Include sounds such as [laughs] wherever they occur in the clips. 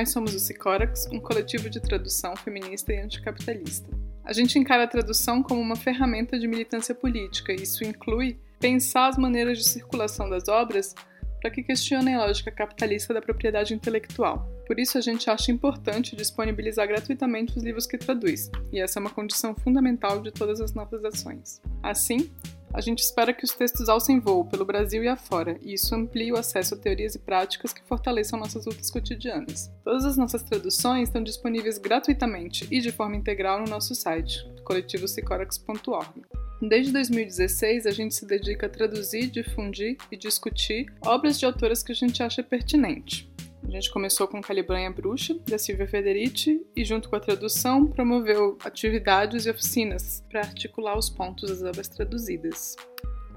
Nós somos o Sicórax, um coletivo de tradução feminista e anticapitalista. A gente encara a tradução como uma ferramenta de militância política, e isso inclui pensar as maneiras de circulação das obras para que questionem a lógica capitalista da propriedade intelectual. Por isso, a gente acha importante disponibilizar gratuitamente os livros que traduz, e essa é uma condição fundamental de todas as nossas ações. Assim, a gente espera que os textos alcem voo pelo Brasil e afora, e isso amplie o acesso a teorias e práticas que fortaleçam nossas lutas cotidianas. Todas as nossas traduções estão disponíveis gratuitamente e de forma integral no nosso site, coletivosicorax.org. Desde 2016, a gente se dedica a traduzir, difundir e discutir obras de autoras que a gente acha pertinente. A gente começou com Calibranha Bruxa, da Silvia Federici, e junto com a tradução promoveu atividades e oficinas para articular os pontos das obras traduzidas.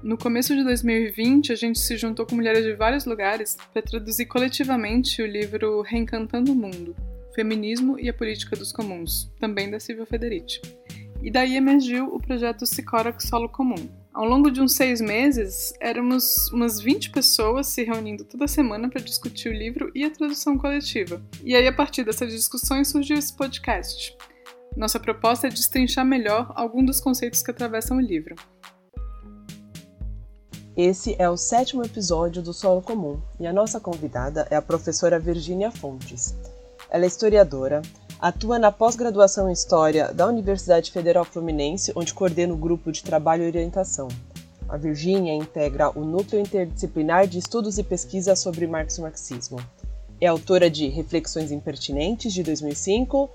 No começo de 2020, a gente se juntou com mulheres de vários lugares para traduzir coletivamente o livro Reencantando o Mundo, Feminismo e a Política dos Comuns, também da Silvia Federici. E daí emergiu o projeto Sicórax Solo Comum. Ao longo de uns seis meses, éramos umas 20 pessoas se reunindo toda semana para discutir o livro e a tradução coletiva. E aí, a partir dessas discussões, surgiu esse podcast. Nossa proposta é destrinchar melhor algum dos conceitos que atravessam o livro. Esse é o sétimo episódio do Solo Comum e a nossa convidada é a professora Virginia Fontes. Ela é historiadora, Atua na pós-graduação em História da Universidade Federal Fluminense, onde coordena o grupo de trabalho e orientação. A Virgínia integra o Núcleo Interdisciplinar de Estudos e Pesquisa sobre Marx e Marxismo. É autora de Reflexões Impertinentes, de 2005,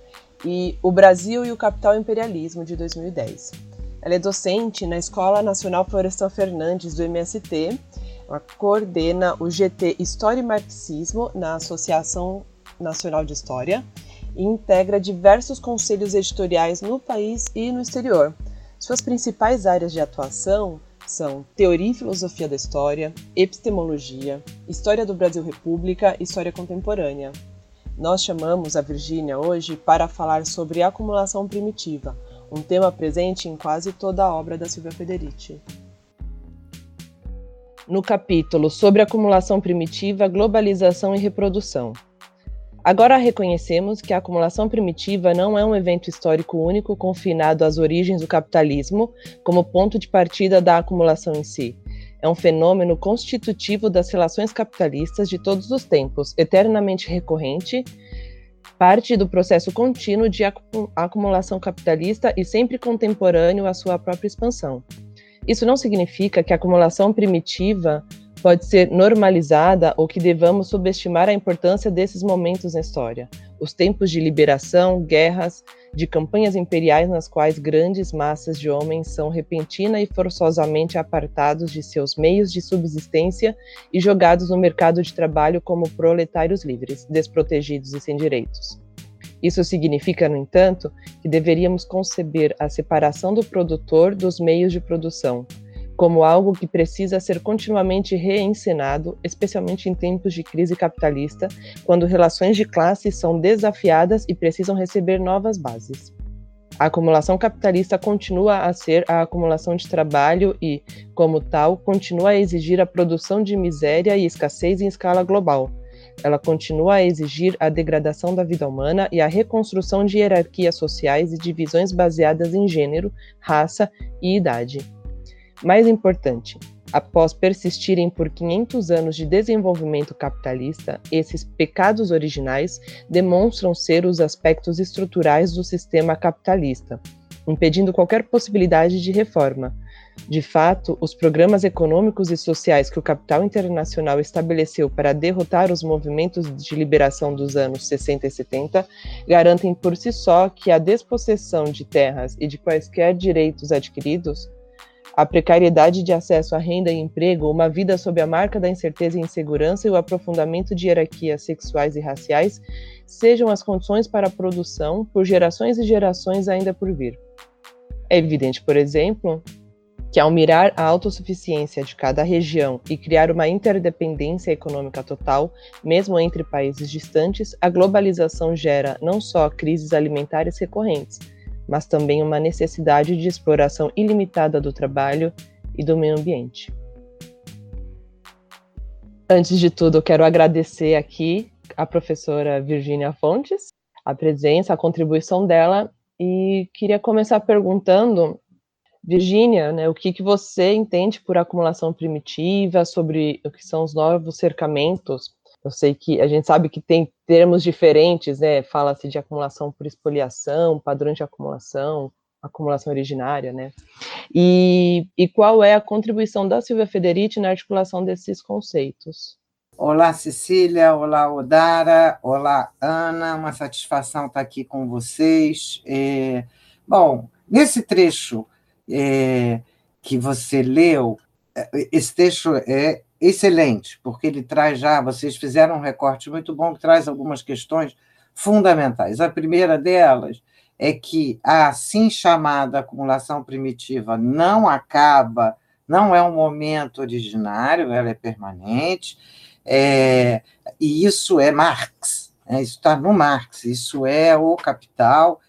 e O Brasil e o Capital Imperialismo, de 2010. Ela é docente na Escola Nacional Florestan Fernandes, do MST. Ela coordena o GT História e Marxismo na Associação Nacional de História e integra diversos conselhos editoriais no país e no exterior. Suas principais áreas de atuação são Teoria e Filosofia da História, Epistemologia, História do Brasil República e História Contemporânea. Nós chamamos a Virgínia hoje para falar sobre acumulação primitiva, um tema presente em quase toda a obra da Silvia Federici. No capítulo sobre acumulação primitiva, globalização e reprodução, Agora reconhecemos que a acumulação primitiva não é um evento histórico único confinado às origens do capitalismo como ponto de partida da acumulação em si. É um fenômeno constitutivo das relações capitalistas de todos os tempos, eternamente recorrente, parte do processo contínuo de acumulação capitalista e sempre contemporâneo à sua própria expansão. Isso não significa que a acumulação primitiva pode ser normalizada ou que devamos subestimar a importância desses momentos na história. Os tempos de liberação, guerras, de campanhas imperiais nas quais grandes massas de homens são repentina e forçosamente apartados de seus meios de subsistência e jogados no mercado de trabalho como proletários livres, desprotegidos e sem direitos. Isso significa, no entanto, que deveríamos conceber a separação do produtor dos meios de produção, como algo que precisa ser continuamente reencenado, especialmente em tempos de crise capitalista, quando relações de classe são desafiadas e precisam receber novas bases. A acumulação capitalista continua a ser a acumulação de trabalho e, como tal, continua a exigir a produção de miséria e escassez em escala global. Ela continua a exigir a degradação da vida humana e a reconstrução de hierarquias sociais e divisões baseadas em gênero, raça e idade. Mais importante, após persistirem por 500 anos de desenvolvimento capitalista, esses pecados originais demonstram ser os aspectos estruturais do sistema capitalista, impedindo qualquer possibilidade de reforma. De fato, os programas econômicos e sociais que o capital internacional estabeleceu para derrotar os movimentos de liberação dos anos 60 e 70 garantem por si só que a despossessão de terras e de quaisquer direitos adquiridos a precariedade de acesso à renda e emprego, uma vida sob a marca da incerteza e insegurança e o aprofundamento de hierarquias sexuais e raciais sejam as condições para a produção por gerações e gerações ainda por vir. É evidente, por exemplo, que ao mirar a autossuficiência de cada região e criar uma interdependência econômica total, mesmo entre países distantes, a globalização gera não só crises alimentares recorrentes, mas também uma necessidade de exploração ilimitada do trabalho e do meio ambiente. Antes de tudo, eu quero agradecer aqui a professora Virginia Fontes, a presença, a contribuição dela, e queria começar perguntando, Virginia, né, o que, que você entende por acumulação primitiva, sobre o que são os novos cercamentos eu sei que a gente sabe que tem termos diferentes, né? Fala-se de acumulação por espoliação, padrões de acumulação, acumulação originária, né? E, e qual é a contribuição da Silvia Federici na articulação desses conceitos? Olá, Cecília. Olá, Odara. Olá, Ana. Uma satisfação estar aqui com vocês. É, bom, nesse trecho é, que você leu, é, esse trecho é excelente, porque ele traz já, vocês fizeram um recorte muito bom que traz algumas questões fundamentais. A primeira delas é que a assim chamada acumulação primitiva não acaba, não é um momento originário, ela é permanente, é, e isso é Marx, é, isso está no Marx, isso é o Capital,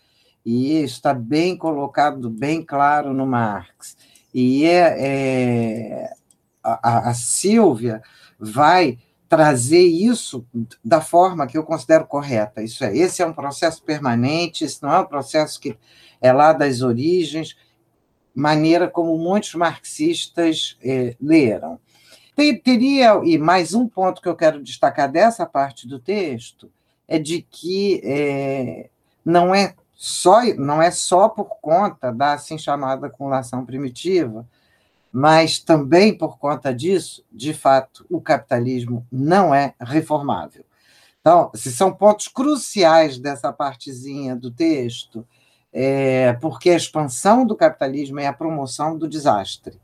e está bem colocado, bem claro no Marx. E é, é a, a Silvia vai trazer isso da forma que eu considero correta. Isso é, esse é um processo permanente, esse não é um processo que é lá das origens, maneira como muitos marxistas eh, leram. Teria, e mais um ponto que eu quero destacar dessa parte do texto, é de que é, não, é só, não é só por conta da assim chamada acumulação primitiva, mas também por conta disso, de fato, o capitalismo não é reformável. Então, se são pontos cruciais dessa partezinha do texto, é, porque a expansão do capitalismo é a promoção do desastre,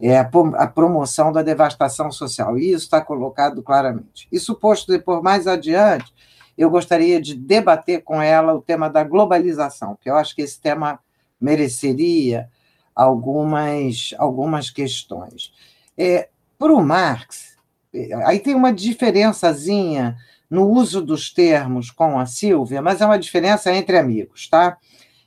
é a, a promoção da devastação social, e isso está colocado claramente. Isso posto depois mais adiante, eu gostaria de debater com ela o tema da globalização, que eu acho que esse tema mereceria algumas, algumas questões. É, para o Marx, é, aí tem uma diferençazinha no uso dos termos com a Silvia, mas é uma diferença entre amigos, tá?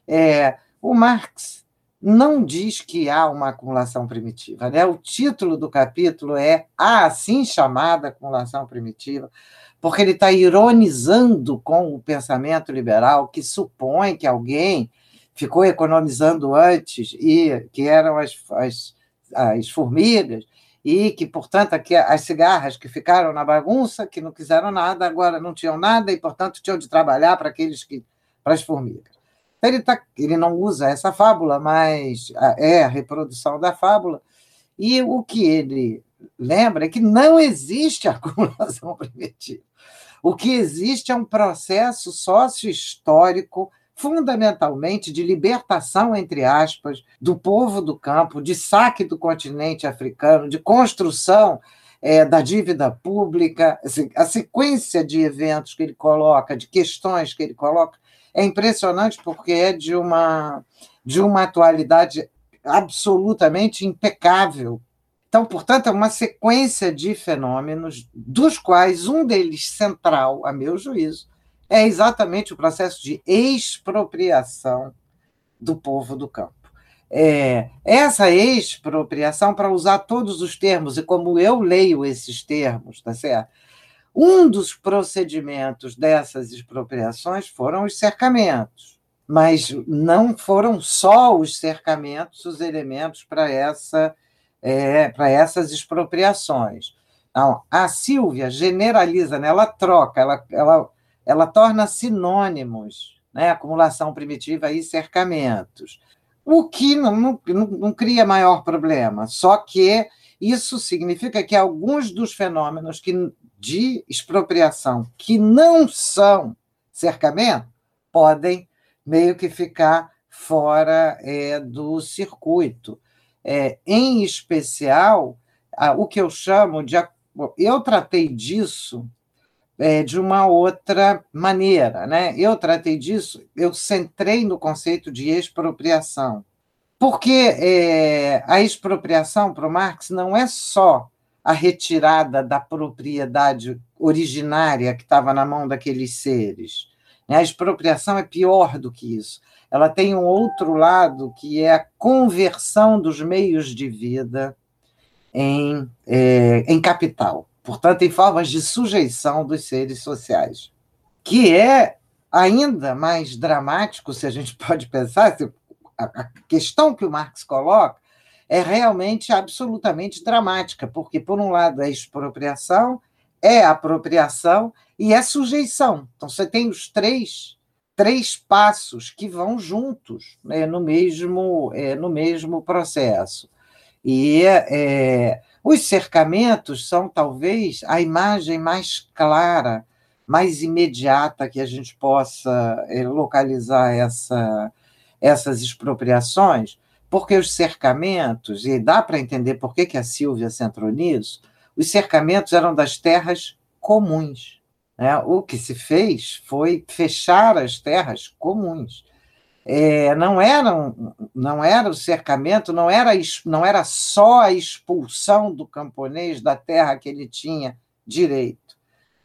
É, o Marx não diz que há uma acumulação primitiva, né? O título do capítulo é a assim chamada acumulação primitiva, porque ele está ironizando com o pensamento liberal que supõe que alguém ficou economizando antes, e que eram as, as, as formigas, e que, portanto, aqui, as cigarras que ficaram na bagunça, que não quiseram nada, agora não tinham nada, e, portanto, tinham de trabalhar para aqueles que para as formigas. Então, ele, tá, ele não usa essa fábula, mas é a reprodução da fábula, e o que ele lembra é que não existe [laughs] acumulação primitiva. O que existe é um processo sócio-histórico fundamentalmente de libertação, entre aspas, do povo do campo, de saque do continente africano, de construção é, da dívida pública, assim, a sequência de eventos que ele coloca, de questões que ele coloca, é impressionante porque é de uma, de uma atualidade absolutamente impecável. Então, portanto, é uma sequência de fenômenos, dos quais um deles central, a meu juízo, é exatamente o processo de expropriação do povo do campo. É, essa expropriação, para usar todos os termos, e como eu leio esses termos, tá certo? Um dos procedimentos dessas expropriações foram os cercamentos, mas não foram só os cercamentos os elementos para essa, é, essas expropriações. Não, a Silvia generaliza, né? ela troca, ela, ela ela torna sinônimos, né? acumulação primitiva e cercamentos, o que não, não, não cria maior problema, só que isso significa que alguns dos fenômenos que, de expropriação que não são cercamento podem meio que ficar fora é, do circuito. É, em especial, o que eu chamo de. Eu tratei disso é, de uma outra maneira. Né? Eu tratei disso, eu centrei no conceito de expropriação. Porque é, a expropriação para o Marx não é só a retirada da propriedade originária que estava na mão daqueles seres. Né? A expropriação é pior do que isso. Ela tem um outro lado que é a conversão dos meios de vida em, é, em capital. Portanto, em formas de sujeição dos seres sociais, que é ainda mais dramático, se a gente [laughs] pode pensar, a questão que o Marx coloca é realmente absolutamente dramática, porque, por um lado, é expropriação, é apropriação e é sujeição. Então, você tem os três, três passos que vão juntos né, no, mesmo, é, no mesmo processo. E é, os cercamentos são, talvez, a imagem mais clara, mais imediata que a gente possa é, localizar essa, essas expropriações, porque os cercamentos, e dá para entender por que, que a Silvia centrou nisso, os cercamentos eram das terras comuns. Né? O que se fez foi fechar as terras comuns. É, não, era, não era o cercamento, não era, não era só a expulsão do camponês da terra que ele tinha direito.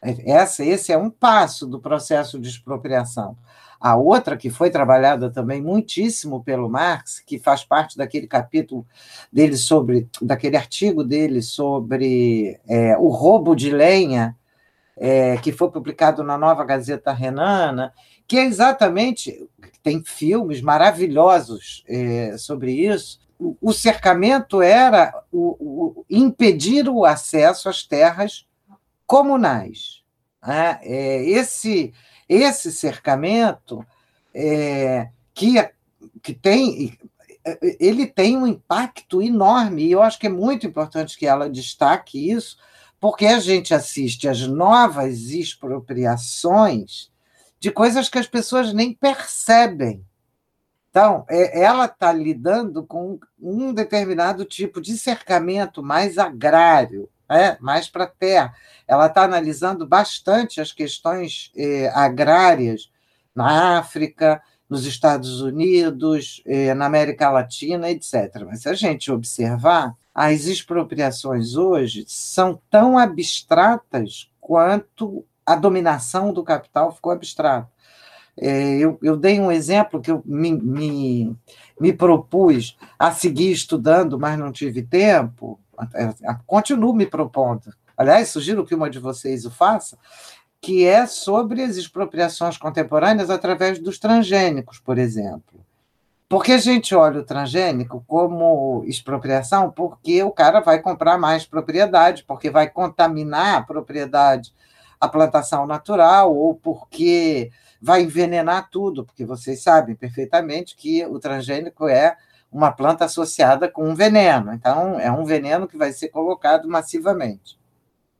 Essa, esse é um passo do processo de expropriação. A outra, que foi trabalhada também muitíssimo pelo Marx, que faz parte daquele capítulo dele sobre, daquele artigo dele sobre é, o roubo de lenha, é, que foi publicado na Nova Gazeta Renana, que é exatamente, tem filmes maravilhosos é, sobre isso. O, o cercamento era o, o, impedir o acesso às terras comunais. Né? É, esse esse cercamento é, que, que tem ele tem um impacto enorme, e eu acho que é muito importante que ela destaque isso, porque a gente assiste às novas expropriações de coisas que as pessoas nem percebem. Então, é, ela está lidando com um determinado tipo de cercamento mais agrário, né, mais para a terra. Ela está analisando bastante as questões eh, agrárias na África, nos Estados Unidos, eh, na América Latina, etc. Mas se a gente observar, as expropriações hoje são tão abstratas quanto a dominação do capital ficou abstrata. É, eu, eu, dei um exemplo que eu me, me, me propus a seguir estudando, mas não tive tempo, é, continuo me propondo. Aliás, sugiro que uma de vocês o faça, que é sobre as expropriações contemporâneas através dos transgênicos, por exemplo. Porque a gente olha o transgênico como expropriação porque o cara vai comprar mais propriedade, porque vai contaminar a propriedade, a plantação natural, ou porque vai envenenar tudo, porque vocês sabem perfeitamente que o transgênico é uma planta associada com um veneno. Então, é um veneno que vai ser colocado massivamente.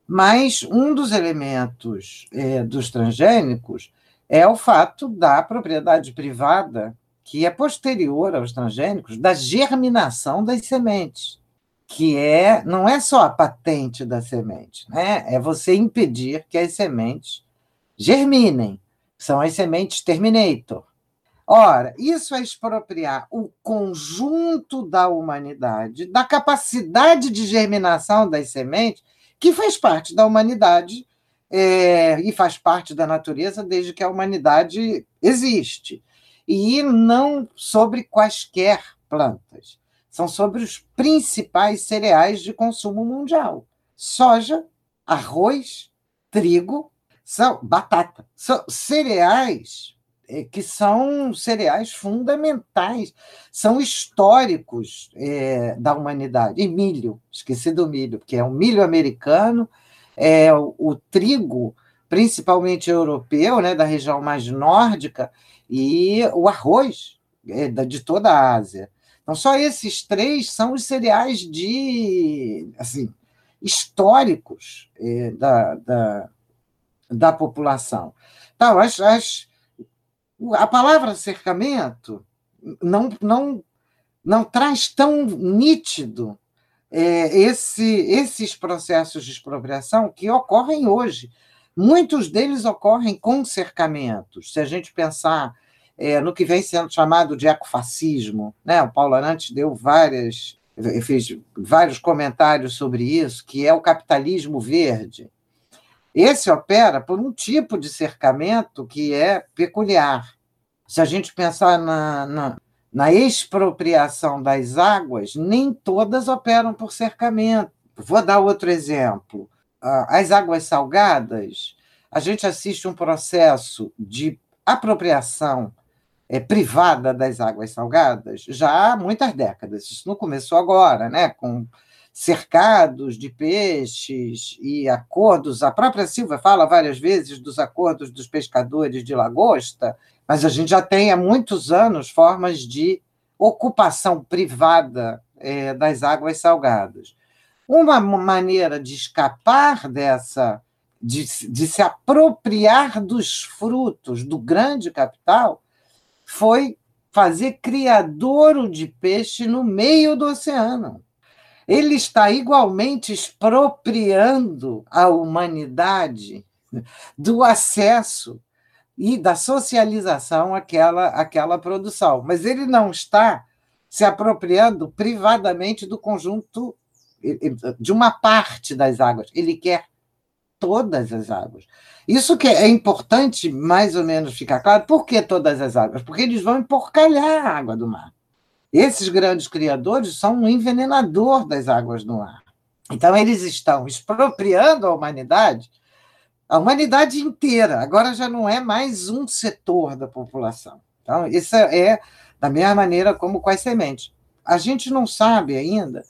Mas um dos elementos é, dos transgênicos é o fato da propriedade privada, que é posterior aos transgênicos, da germinação das sementes, que é não é só a patente da semente, né? é você impedir que as sementes germinem. São as sementes terminator. Ora, isso é expropriar o conjunto da humanidade, da capacidade de germinação das sementes, que faz parte da humanidade é, e faz parte da natureza desde que a humanidade existe. E não sobre quaisquer plantas. São sobre os principais cereais de consumo mundial: soja, arroz, trigo, são batata. São cereais é, que são cereais fundamentais, são históricos é, da humanidade. E milho, esqueci do milho, porque é o milho americano, é o, o trigo, principalmente europeu, né, da região mais nórdica, e o arroz é, de toda a Ásia. Então, só esses três são os cereais de assim históricos é, da, da, da população. Então, as, as a palavra cercamento não, não, não traz tão nítido é, esse, esses processos de expropriação que ocorrem hoje. Muitos deles ocorrem com cercamentos. Se a gente pensar é, no que vem sendo chamado de ecofascismo, né? o Paulo Arantes deu várias, fez vários comentários sobre isso, que é o capitalismo verde. Esse opera por um tipo de cercamento que é peculiar. Se a gente pensar na, na, na expropriação das águas, nem todas operam por cercamento. Vou dar outro exemplo. as águas salgadas, a gente assiste um processo de apropriação é, privada das águas salgadas já há muitas décadas. Isso não começou agora, né? com cercados de peixes e acordos. A própria Silva fala várias vezes dos acordos dos pescadores de lagosta, mas a gente já tem há muitos anos formas de ocupação privada é, das águas salgadas. Uma maneira de escapar dessa, de, de se apropriar dos frutos do grande capital, foi fazer criadouro de peixe no meio do oceano. Ele está igualmente expropriando a humanidade do acesso e da socialização àquela, àquela produção. Mas ele não está se apropriando privadamente do conjunto, de uma parte das águas. Ele quer todas as águas. Isso que é importante, mais ou menos, ficar claro. Por que todas as águas? Porque eles vão emporcalhar a água do mar. Esses grandes criadores são um envenenador das águas do mar. Então, eles estão expropriando a humanidade a humanidade inteira. Agora já não é mais um setor da população. Então, isso é da mesma maneira como com as sementes. A gente não sabe ainda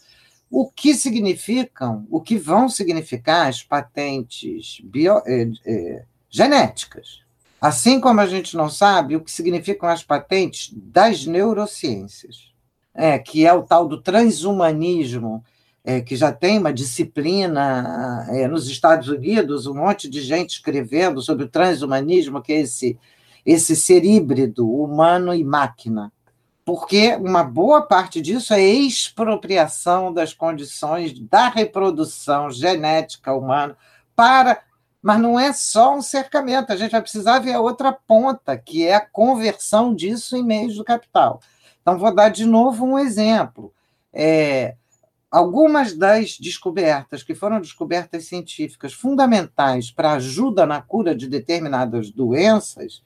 o que significam, o que vão significar as patentes bio, eh, eh, genéticas. Assim como a gente não sabe o que significam as patentes das neurociências, é, que é o tal do transhumanismo, é, que já tem uma disciplina é, nos Estados Unidos, um monte de gente escrevendo sobre o transhumanismo, que é esse, esse ser híbrido, humano e máquina. Porque uma boa parte disso é expropriação das condições da reprodução genética humana para. Mas não é só um cercamento, a gente vai precisar ver a outra ponta, que é a conversão disso em meios do capital. Então, vou dar de novo um exemplo. É, algumas das descobertas que foram descobertas científicas fundamentais para ajuda na cura de determinadas doenças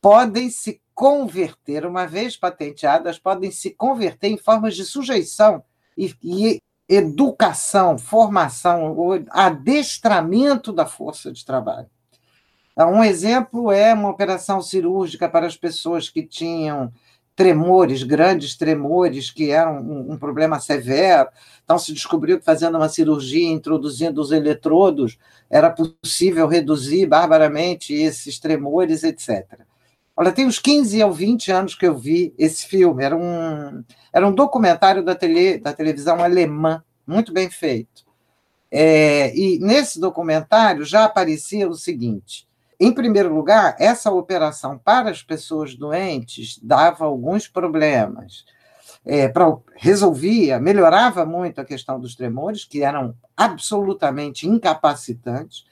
podem se converter, uma vez patenteadas, podem se converter em formas de sujeição e, e educação, formação, adestramento da força de trabalho. Então, um exemplo é uma operação cirúrgica para as pessoas que tinham tremores, grandes tremores, que eram um, um, problema severo. Então, se descobriu que fazendo uma cirurgia, introduzindo os eletrodos, era possível reduzir barbaramente esses tremores, etc. Olha, tem uns 15 ou 20 anos que eu vi esse filme. Era um, era um documentário da, tele, da televisão alemã, muito bem feito. É, e nesse documentário já aparecia o seguinte: em primeiro lugar, essa operação para as pessoas doentes dava alguns problemas. É, pra, resolvia, melhorava muito a questão dos tremores, que eram absolutamente incapacitantes,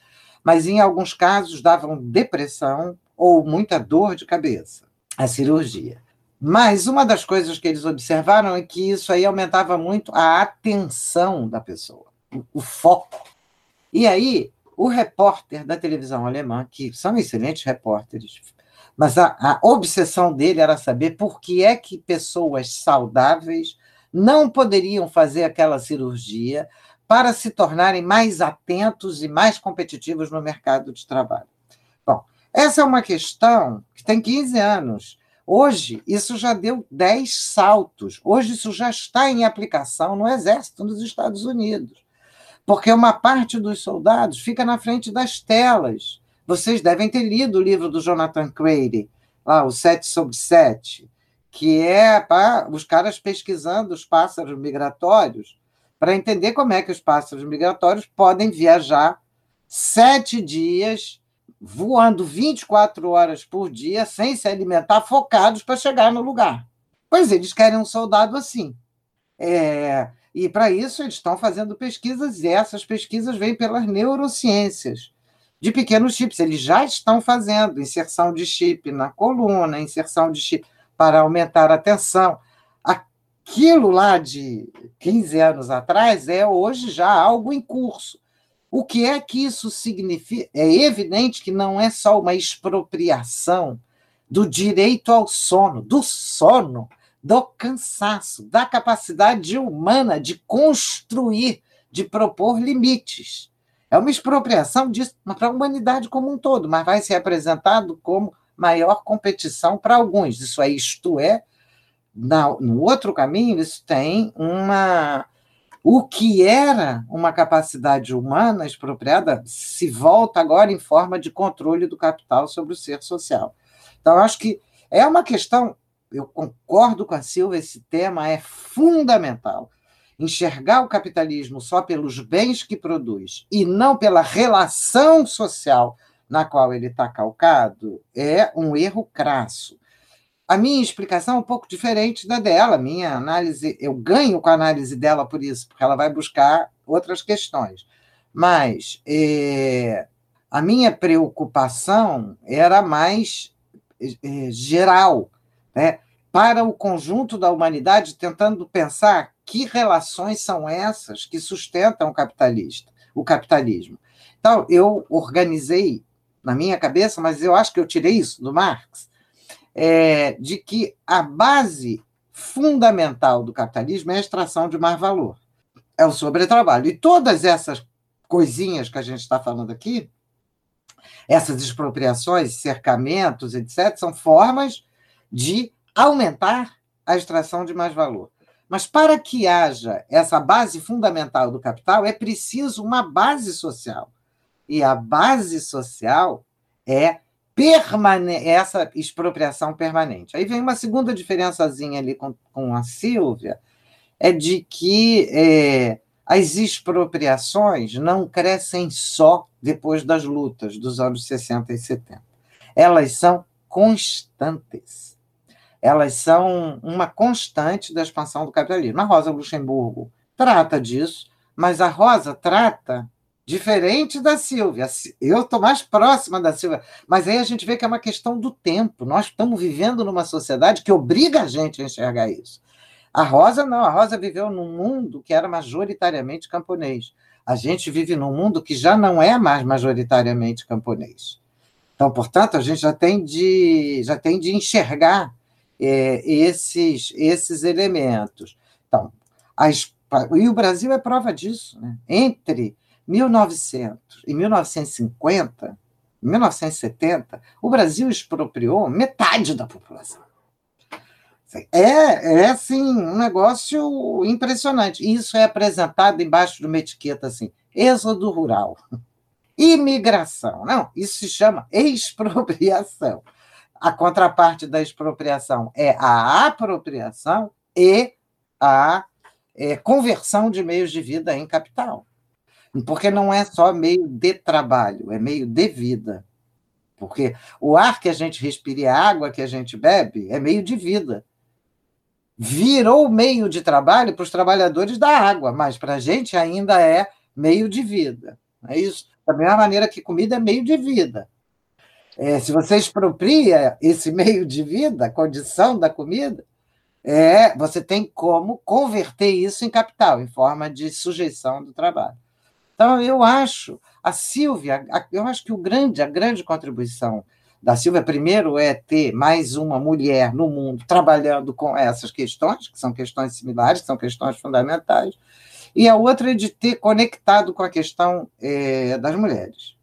mas em alguns casos davam depressão ou muita dor de cabeça, a cirurgia. Mas uma das coisas que eles observaram é que isso aí aumentava muito a atenção da pessoa, o foco. E aí, o repórter da televisão alemã, que são excelentes repórteres, mas a, a obsessão dele era saber por que é que pessoas saudáveis não poderiam fazer aquela cirurgia para se tornarem mais atentos e mais competitivos no mercado de trabalho. Essa é uma questão que tem 15 anos. Hoje, isso já deu 10 saltos. Hoje, isso já está em aplicação no Exército nos Estados Unidos porque uma parte dos soldados fica na frente das telas. Vocês devem ter lido o livro do Jonathan Crady, lá, o 7 sobre 7, que é para os caras pesquisando os pássaros migratórios, para entender como é que os pássaros migratórios podem viajar sete dias, voando 24 horas por dia, sem se alimentar, focados para chegar no lugar. Pois eles querem um soldado assim. É, e para isso eles estão fazendo pesquisas, e essas pesquisas vêm pelas neurociências de pequenos chips. Eles já estão fazendo inserção de chip na coluna, inserção de chip para aumentar a tensão. Aquilo lá de 15 anos atrás é hoje já algo em curso. O que é que isso significa? É evidente que não é só uma expropriação do direito ao sono, do sono do cansaço, da capacidade humana de construir, de propor limites. É uma expropriação disso para a humanidade como um todo, mas vai ser apresentado como maior competição para alguns. Isso é, isto é, no outro caminho, isso tem uma. O que era uma capacidade humana expropriada se volta agora em forma de controle do capital sobre o ser social. Então, acho que é uma questão, eu concordo com a Silva, esse tema é fundamental enxergar o capitalismo só pelos bens que produz e não pela relação social na qual ele está calcado é um erro crasso. A minha explicação é um pouco diferente da dela. Minha análise, eu ganho com a análise dela por isso, porque ela vai buscar outras questões. Mas é, a minha preocupação era mais é, geral, né? para o conjunto da humanidade, tentando pensar que relações são essas que sustentam o capitalista, o capitalismo. Então, eu organizei na minha cabeça, mas eu acho que eu tirei isso do Marx, é, de que a base fundamental do capitalismo é a extração de mais valor, é o sobretrabalho. E todas essas coisinhas que a gente está falando aqui, essas expropriações, cercamentos, etc., são formas de aumentar a extração de mais valor. Mas para que haja essa base fundamental do capital, é preciso uma base social. E a base social é essa expropriação permanente. Aí vem uma segunda diferençazinha ali com, com a Silvia, é de que é, as expropriações não crescem só depois das lutas dos anos 60 e 70. Elas são constantes elas são uma constante da expansão do capitalismo. A Rosa Luxemburgo trata disso, mas a Rosa trata diferente da Silvia. Eu estou mais próxima da Silvia, mas aí a gente vê que é uma questão do tempo. Nós estamos vivendo numa sociedade que obriga a gente a enxergar isso. A Rosa não, a Rosa viveu num mundo que era majoritariamente camponês. A gente vive num mundo que já não é mais majoritariamente camponês. Então, portanto, a gente já tem de, já tem de enxergar é, esses, esses elementos. Então, as, e o Brasil é prova disso. Né? Entre 1900 e 1950, 1970, o Brasil expropriou metade da população. É, é assim, um negócio impressionante. Isso é apresentado embaixo de uma etiqueta assim: êxodo rural, imigração. Não, isso se chama expropriação a contraparte da expropriação é a apropriação e a é, conversão de meios de vida em capital. Porque não é só meio de trabalho, é meio de vida. Porque o ar que a gente respira e a água que a gente bebe é meio de vida. Virou meio de trabalho para os trabalhadores da água, mas para a gente ainda é meio de vida. É isso. Da mesma maneira que comida é meio de vida. É, se você expropria esse [laughs] meio de vida, a condição da comida, é, você tem como converter isso em capital, em forma de sujeição do trabalho. Então, eu acho, a Silvia, eu acho que o grande, a grande contribuição da Silvia, primeiro, é ter mais uma mulher no mundo trabalhando com essas questões, que são questões similares, são questões fundamentais, e a outra é de ter conectado com a questão é, das mulheres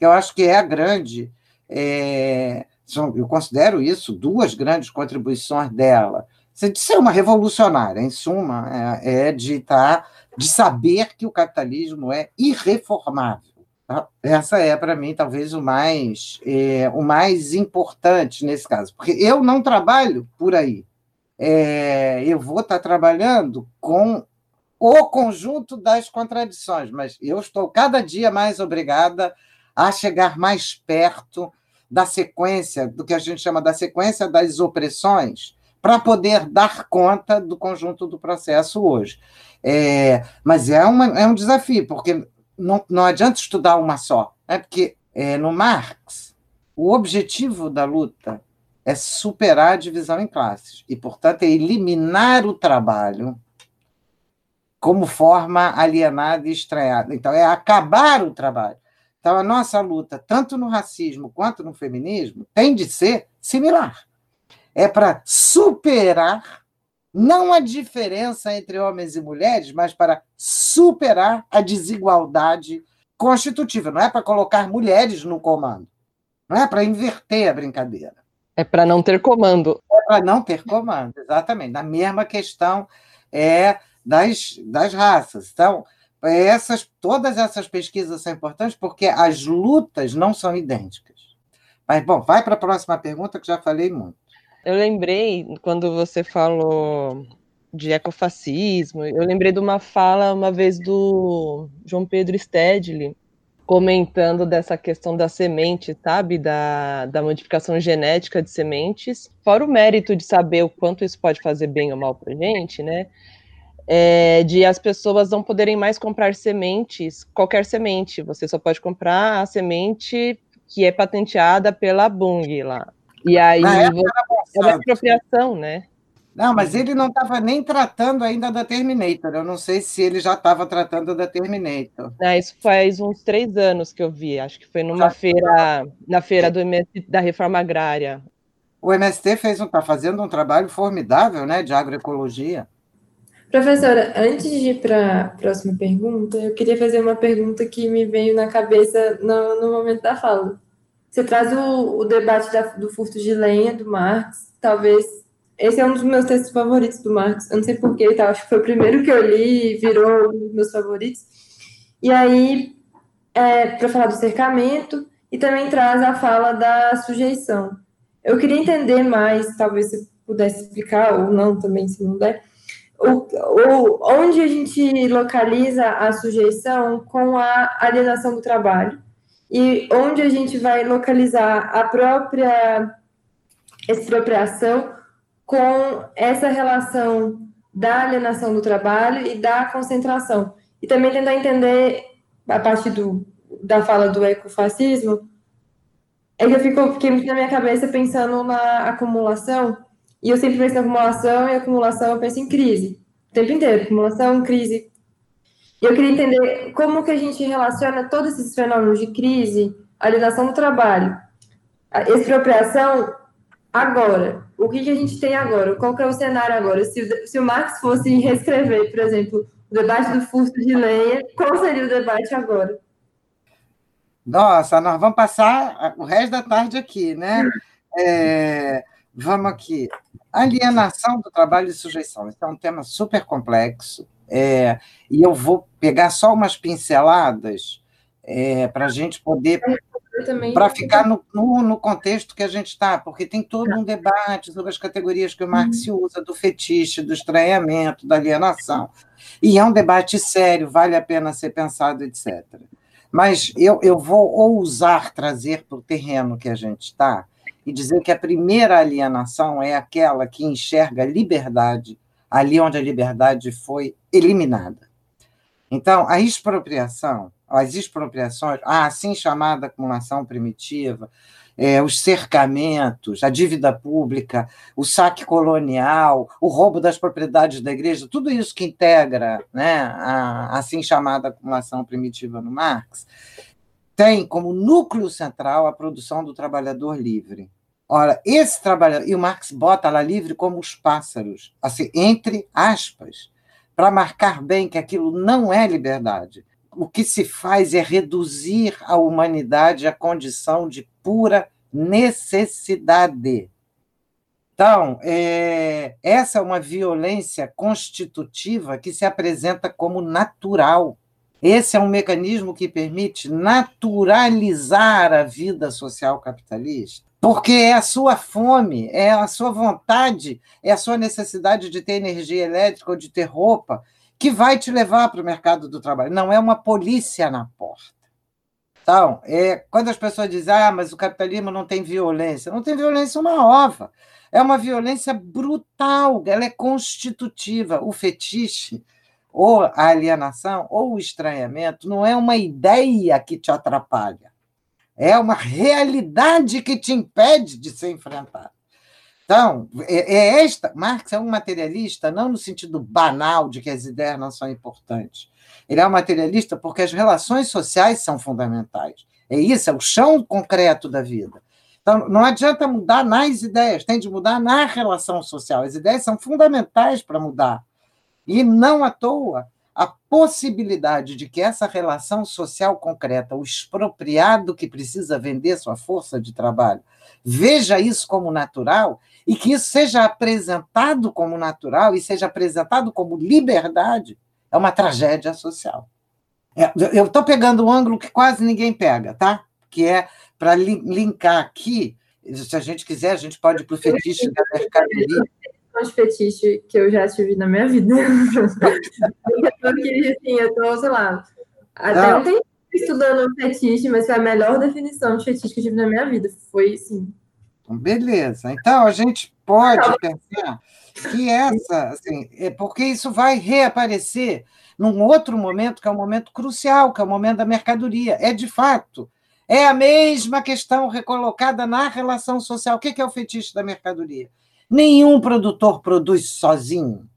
eu acho que é a grande. É, eu considero isso duas grandes contribuições dela. De ser uma revolucionária, em suma, é, é de, tá, de saber que o capitalismo é irreformável. Tá? Essa é, para mim, talvez o mais, é, o mais importante nesse caso, porque eu não trabalho por aí. É, eu vou estar tá trabalhando com o conjunto das contradições, mas eu estou cada dia mais obrigada a chegar mais perto da sequência, do que a gente chama da sequência das opressões, para poder dar conta do conjunto do processo hoje. É, mas é, uma, é um desafio, porque não, não adianta estudar uma só. É porque é, no Marx, o objetivo da luta é superar a divisão em classes e, portanto, é eliminar o trabalho como forma alienada e estranhada. Então, é acabar o trabalho. Então, a nossa luta, tanto no racismo quanto no feminismo, tem de ser similar. É para superar não a diferença entre homens e mulheres, mas para superar a desigualdade constitutiva, não é para colocar mulheres no comando. Não é para inverter a brincadeira. É para não ter comando. É para não ter comando, exatamente. A mesma questão é das, das raças. Então, essas, todas essas pesquisas são importantes porque as lutas não são idênticas. Mas, bom, vai para a próxima pergunta, que já falei muito. Eu lembrei, quando você falou de ecofascismo, eu lembrei de uma fala uma vez do João Pedro Stedley, comentando dessa questão da semente, sabe, da, da modificação genética de sementes, fora o mérito de saber o quanto isso pode fazer bem ou mal para gente, né, é, de as pessoas não poderem mais comprar sementes, qualquer semente, você só pode comprar a semente que é patenteada pela Bung lá. E aí é uma apropriação, né? Não, mas ele não estava nem tratando ainda da Terminator. Eu não sei se ele já estava tratando da Terminator. É, isso faz uns três anos que eu vi. Acho que foi numa já feira, na feira do MST, da Reforma Agrária. O MST fez um, está fazendo um trabalho formidável, né, de agroecologia. Professora, antes de ir para a próxima pergunta, eu queria fazer uma pergunta que me veio na cabeça no, no momento da fala. Você traz o, o debate da, do furto de lenha do Marx, talvez. Esse é um dos meus textos favoritos do Marx. Eu não sei porquê, tá? acho que foi o primeiro que eu li e virou um dos meus favoritos. E aí, é, para falar do cercamento, e também traz a fala da sujeição. Eu queria entender mais, talvez se pudesse explicar, ou não também, se não der, o, o, onde a gente localiza a sujeição com a alienação do trabalho e onde a gente vai localizar a própria expropriação com essa relação da alienação do trabalho e da concentração. E também tentar entender, a partir do, da fala do ecofascismo, é que eu fico, fiquei muito na minha cabeça pensando na acumulação, e eu sempre penso em acumulação, e acumulação eu penso em crise. O tempo inteiro, acumulação, crise, eu queria entender como que a gente relaciona todos esses fenômenos de crise, alienação do trabalho, expropriação agora. O que, que a gente tem agora? Qual que é o cenário agora? Se, se o Marx fosse reescrever, por exemplo, o debate do furto de lenha, qual seria o debate agora? Nossa, nós vamos passar o resto da tarde aqui, né? É, vamos aqui. Alienação do trabalho e sujeição. Esse é um tema super complexo. É, e eu vou pegar só umas pinceladas é, para a gente poder. Para ficar no, no, no, contexto que a gente está, porque tem todo um debate sobre as categorias que o Marx uhum. usa, do fetiche, do estranhamento, da alienação. E é um debate sério, vale a pena ser pensado, etc. Mas eu, eu vou ousar trazer para o terreno que a gente está e dizer que a primeira alienação é aquela que enxerga liberdade ali onde a liberdade foi eliminada. Então, a expropriação, as expropriações, a assim chamada acumulação primitiva, é, os cercamentos, a dívida pública, o saque colonial, o roubo das propriedades da igreja, tudo isso que integra né, a assim chamada acumulação primitiva no Marx, tem como núcleo central a produção do trabalhador livre. Ora, esse trabalhador, e o Marx bota lá livre como os pássaros, assim, entre aspas, para marcar bem que aquilo não é liberdade. O que se faz é reduzir a humanidade à condição de pura necessidade. Então, é, essa é uma violência constitutiva que se apresenta como natural. Esse é um mecanismo que permite naturalizar a vida social capitalista porque é a sua fome, é a sua vontade, é a sua necessidade de ter energia elétrica ou de ter roupa que vai te levar para o mercado do trabalho. Não é uma polícia na porta. Então, é, quando as pessoas dizem, ah, mas o capitalismo não tem violência, não tem violência uma ova. É uma violência brutal, ela é constitutiva. O fetiche, ou a alienação, ou o estranhamento, não é uma ideia que te atrapalha é uma realidade que te impede de ser enfrentado. Então, é, é esta. Marx é um materialista não no sentido banal de que as ideias não são importantes. Ele é um materialista porque as relações sociais são fundamentais. É isso, é o chão concreto da vida. Então, não adianta mudar nas ideias, tem de mudar na relação social. As ideias são fundamentais para mudar. E não à toa, a possibilidade de que essa relação social concreta, o expropriado que precisa vender sua força de trabalho, veja isso como natural e que isso seja apresentado como natural e seja apresentado como liberdade, é uma tragédia social. É, eu estou pegando um ângulo que quase ninguém pega, tá? Que é para linkar aqui, se a gente quiser, a gente pode ir para o fetiche da mercadoria de fetiche que eu já tive na minha vida. Porque, assim, eu tô, sei lá, até não. tem estudando fetiche, mas foi a melhor definição de fetiche que eu tive na minha vida. Foi assim. Beleza. Então a gente pode pensar que essa, assim, é porque isso vai reaparecer num outro momento, que é um momento crucial, que é o momento da mercadoria. É de fato. É a mesma questão recolocada na relação social. O que é o fetiche da mercadoria? Nenhum produtor produz sozinho.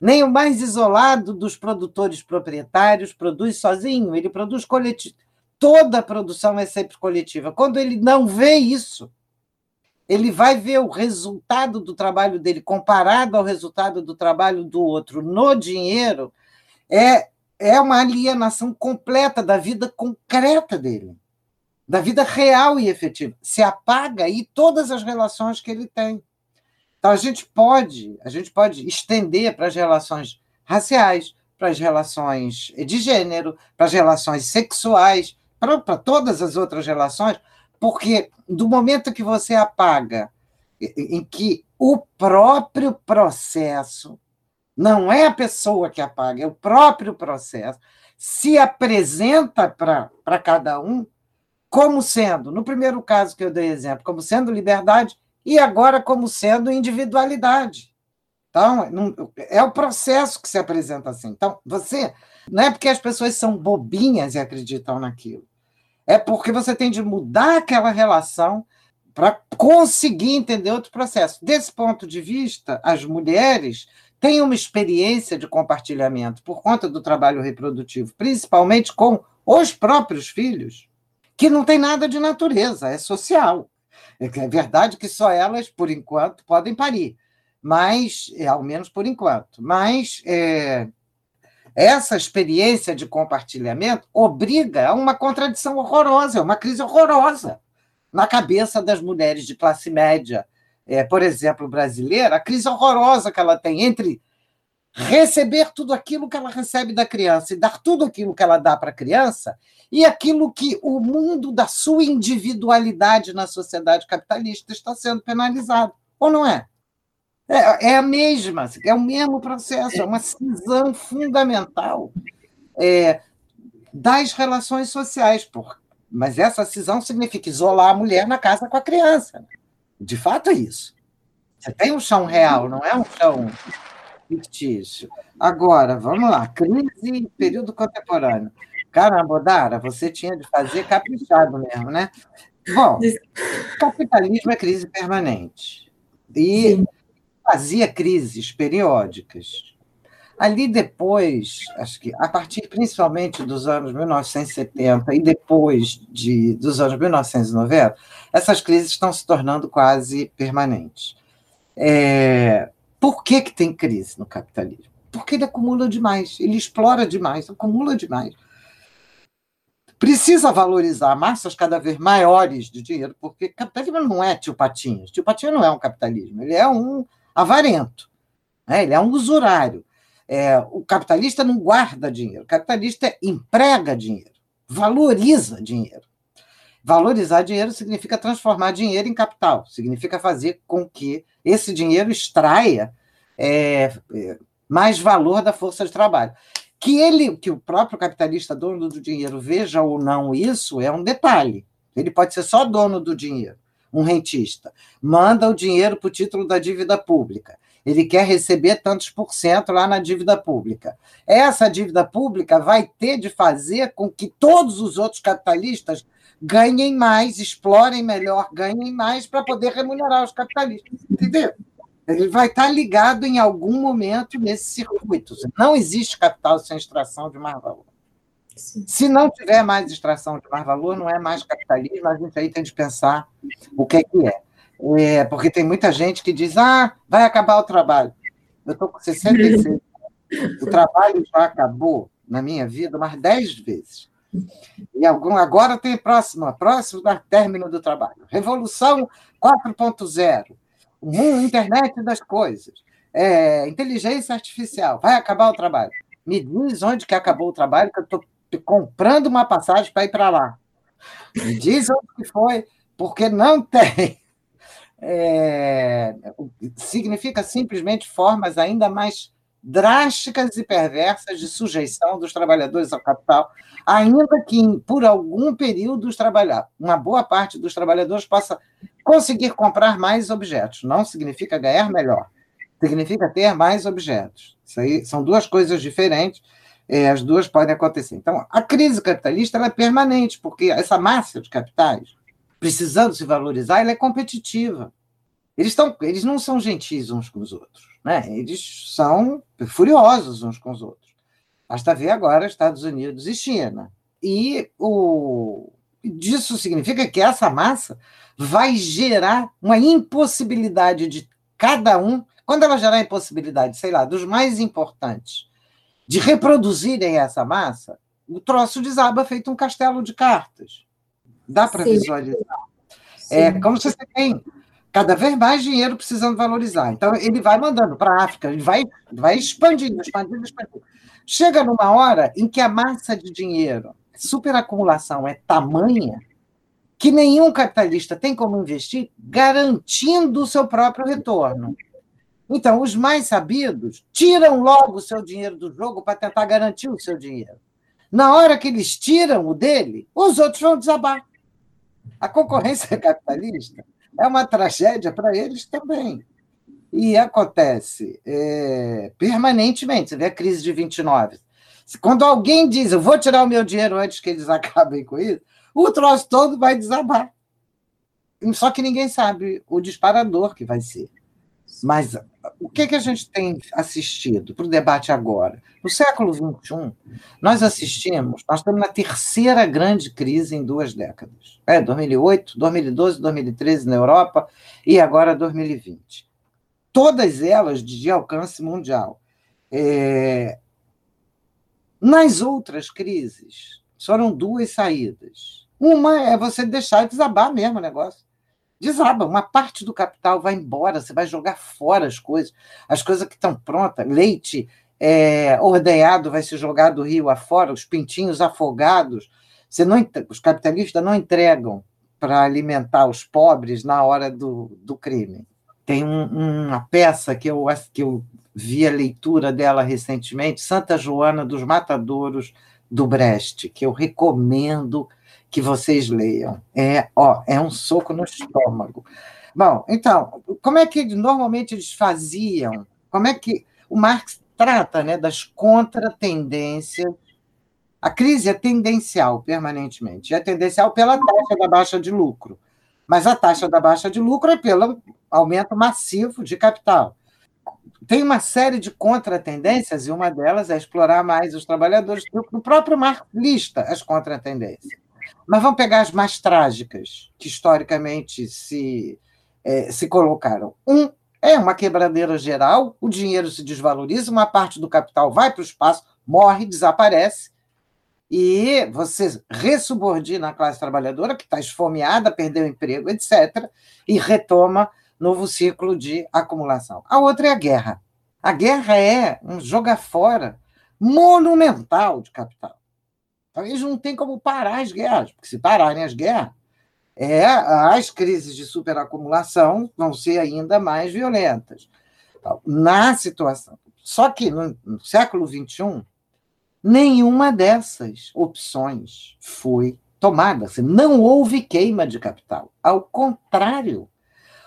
Nem o mais isolado dos produtores proprietários produz sozinho, ele produz coletivo. Toda a produção é sempre coletiva. Quando ele não vê isso, ele vai ver o resultado do trabalho dele comparado ao resultado do trabalho do outro no dinheiro, é, é uma alienação completa da vida concreta dele da vida real e efetiva. Se apaga aí todas as relações que ele tem. Então a gente pode, a gente pode estender para as relações raciais, para as relações de gênero, para as relações sexuais, para, para todas as outras relações, porque do momento que você apaga, em que o próprio processo não é a pessoa que apaga, é o próprio processo, se apresenta para cada um, como sendo, no primeiro caso que eu dei exemplo, como sendo liberdade, e agora como sendo individualidade. Então, é o processo que se apresenta assim. Então, você. Não é porque as pessoas são bobinhas e acreditam naquilo. É porque você tem de mudar aquela relação para conseguir entender outro processo. Desse ponto de vista, as mulheres têm uma experiência de compartilhamento por conta do trabalho reprodutivo, principalmente com os próprios filhos que não tem nada de natureza, é social. É, é verdade que só elas, por enquanto, podem parir, mas, é, ao menos por enquanto. Mas é, essa experiência de compartilhamento obriga a uma contradição horrorosa, uma crise horrorosa na cabeça das mulheres de classe média, é, por exemplo, brasileira, a crise horrorosa que ela tem entre receber tudo aquilo que ela recebe da criança e dar tudo aquilo que ela dá para a criança, e aquilo que o mundo da sua individualidade na sociedade capitalista está sendo penalizado. Ou não é? É, é a mesma, é o mesmo processo, é uma cisão fundamental é, das relações sociais. Por, mas essa cisão significa isolar a mulher na casa com a criança. De fato é isso. Você tem um chão real, não é um chão fictício. Agora, vamos lá, crise período contemporâneo. Caramba, Dara, você tinha de fazer caprichado mesmo, né? Bom, capitalismo é crise permanente. E Sim. fazia crises periódicas. Ali depois, acho que a partir principalmente dos anos 1970 e depois de, dos anos 1990, essas crises estão se tornando quase permanentes. É, por que, que tem crise no capitalismo? Porque ele acumula demais, ele explora demais, acumula demais. Precisa valorizar massas cada vez maiores de dinheiro, porque capitalismo não é tio Patinhas. Tio Patinhas não é um capitalismo, ele é um avarento, né? ele é um usurário. É, o capitalista não guarda dinheiro, o capitalista emprega dinheiro, valoriza dinheiro. Valorizar dinheiro significa transformar dinheiro em capital, significa fazer com que esse dinheiro extraia é, mais valor da força de trabalho. Que ele, que o próprio capitalista dono do dinheiro veja ou não isso é um detalhe. Ele pode ser só dono do dinheiro, um rentista. Manda o dinheiro para o título da dívida pública. Ele quer receber tantos por cento lá na dívida pública. Essa dívida pública vai ter de fazer com que todos os outros capitalistas ganhem mais, explorem melhor, ganhem mais para poder remunerar os capitalistas. Entendeu? Ele vai estar ligado em algum momento nesse circuito. Não existe capital sem extração de mais valor. Sim. Se não tiver mais extração de mais valor, não é mais capitalismo, a gente aí tem de pensar o que é que é. é porque tem muita gente que diz, ah, vai acabar o trabalho. Eu estou com 66 [laughs] O trabalho já acabou na minha vida umas dez vezes. E algum, agora tem próximo, próximo do término do trabalho. Revolução 4.0, internet das coisas, é, inteligência artificial, vai acabar o trabalho. Me diz onde que acabou o trabalho, que eu estou comprando uma passagem para ir para lá. Me diz onde que foi, porque não [laughs] tem. É, significa simplesmente formas ainda mais drásticas e perversas de sujeição dos trabalhadores ao capital, ainda que por algum período os uma boa parte dos trabalhadores possa conseguir comprar mais objetos. Não significa ganhar melhor, significa ter mais objetos. Isso aí são duas coisas diferentes. É, as duas podem acontecer. Então, a crise capitalista é permanente, porque essa massa de capitais, precisando se valorizar, ela é competitiva. Eles, estão, eles não são gentis uns com os outros. Né? Eles são furiosos uns com os outros. Basta ver agora Estados Unidos e China. E o, disso significa que essa massa vai gerar uma impossibilidade de cada um, quando ela gerar a impossibilidade, sei lá, dos mais importantes, de reproduzirem essa massa, o troço desaba feito um castelo de cartas. Dá para visualizar. É Sim. É como se você tem cada vez mais dinheiro precisando valorizar. Então, ele vai mandando para a África, ele vai, vai expandindo, expandindo, expandindo. Chega numa hora em que a massa de dinheiro, superacumulação é tamanha, que nenhum capitalista tem como investir garantindo o seu próprio retorno. Então, os mais sabidos tiram logo o seu dinheiro do jogo para tentar garantir o seu dinheiro. Na hora que eles tiram o dele, os outros vão desabar. A concorrência [laughs] capitalista é uma tragédia para eles também. E acontece é, permanentemente. Você vê a crise de 29. Quando alguém diz, eu vou tirar o meu dinheiro antes que eles [laughs] acabem com isso, o troço todo vai desabar. Só que ninguém sabe o disparador que vai ser. Mas o que, que a gente tem assistido para o debate agora? No século XXI, nós assistimos, nós estamos na terceira grande crise em duas décadas. É, 2008, 2012, 2013 na Europa e agora 2020. Todas elas de alcance mundial. É... Nas outras crises, foram duas saídas. Uma é você deixar desabar mesmo o negócio desaba. Uma parte do capital vai embora, você vai jogar fora as coisas, as coisas que estão prontas, leite é, ordenhado vai se jogar do rio afora, os pintinhos afogados. Você não, os capitalistas não entregam para alimentar os pobres na hora do, do crime. Tem um, uma peça que eu, que eu vi a leitura dela recentemente, Santa Joana dos Matadouros do Brest, que eu recomendo que vocês leiam. É, ó, é um soco no estômago. Bom, então, como é que normalmente eles faziam? Como é que o Marx trata né, das contratendências? A crise é tendencial permanentemente. É tendencial pela taxa da baixa de lucro. Mas a taxa da baixa de lucro é pelo aumento massivo de capital. Tem uma série de contratendências, e uma delas é explorar mais os trabalhadores. O próprio marxista, as contratendências. Mas vamos pegar as mais trágicas, que historicamente se, é, se colocaram. Um é uma quebradeira geral, o dinheiro se desvaloriza, uma parte do capital vai para o espaço, morre, desaparece, e você ressubordina a classe trabalhadora, que está esfomeada, perdeu emprego, etc., e retoma novo ciclo de acumulação. A outra é a guerra. A guerra é um jogar fora monumental de capital. Então, eles não têm como parar as guerras, porque se pararem as guerras, é, as crises de superacumulação vão ser ainda mais violentas. Então, na situação. Só que no, no século XXI, nenhuma dessas opções foi tomada. Assim, não houve queima de capital. Ao contrário,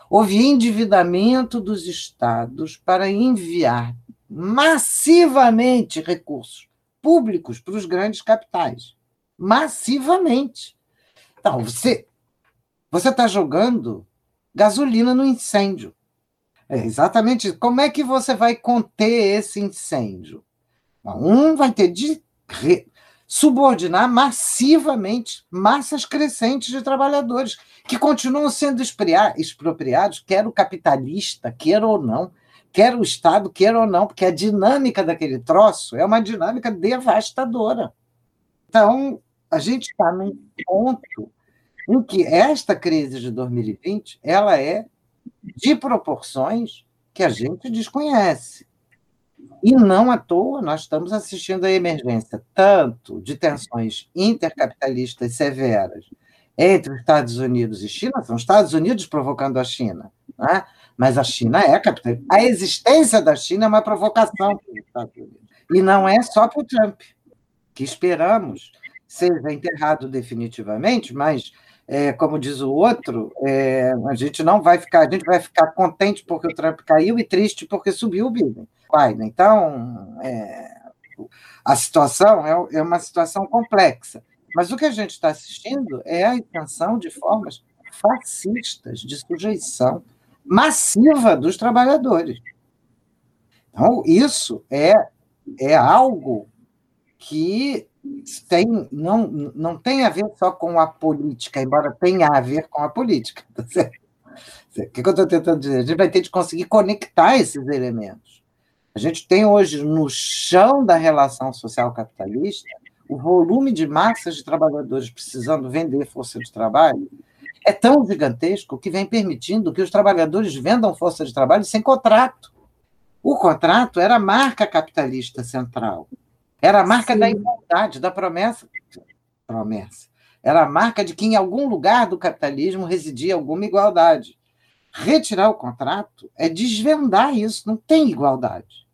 houve endividamento dos estados para enviar massivamente recursos públicos para os grandes capitais. Massivamente. Então, você você está jogando gasolina no incêndio. É exatamente isso. Como é que você vai conter esse incêndio? Um vai ter de subordinar massivamente massas crescentes de trabalhadores que continuam sendo expropriados, quer o capitalista, quer ou não, quer o Estado, quer ou não, porque a dinâmica daquele troço é uma dinâmica devastadora. Então, a gente está num ponto em que esta crise de 2020 ela é de proporções que a gente desconhece. E não à toa nós estamos assistindo à emergência tanto de tensões intercapitalistas severas entre os Estados Unidos e China, são os Estados Unidos provocando a China, né? Mas a China é capitalista. A existência da China é uma provocação para os Estados Unidos. E não é só para o Trump, que esperamos seja enterrado definitivamente, mas é, como diz o outro, é, a gente não vai ficar, a gente vai ficar contente porque o Trump caiu e triste porque subiu o Biden. Biden. Então, é, a situação é, é uma situação complexa. Mas o que a gente está assistindo é a intenção de formas fascistas de sujeição massiva dos trabalhadores. Então, isso é, é algo que tem, não, não tem a ver só com a política, embora tenha a ver com a política. [laughs] Tá o que, que eu estou tentando dizer? A gente vai ter de conseguir conectar esses elementos. A gente tem hoje no chão da relação social capitalista o volume de massas de trabalhadores precisando vender força de trabalho é tão gigantesco que vem permitindo que os trabalhadores vendam força de trabalho sem contrato. O contrato era a marca capitalista central. Era a marca Sim. da igualdade, da promessa. Promessa. Era a marca de que em algum lugar do capitalismo residia alguma igualdade. Retirar o contrato é desvendar isso, não tem igualdade.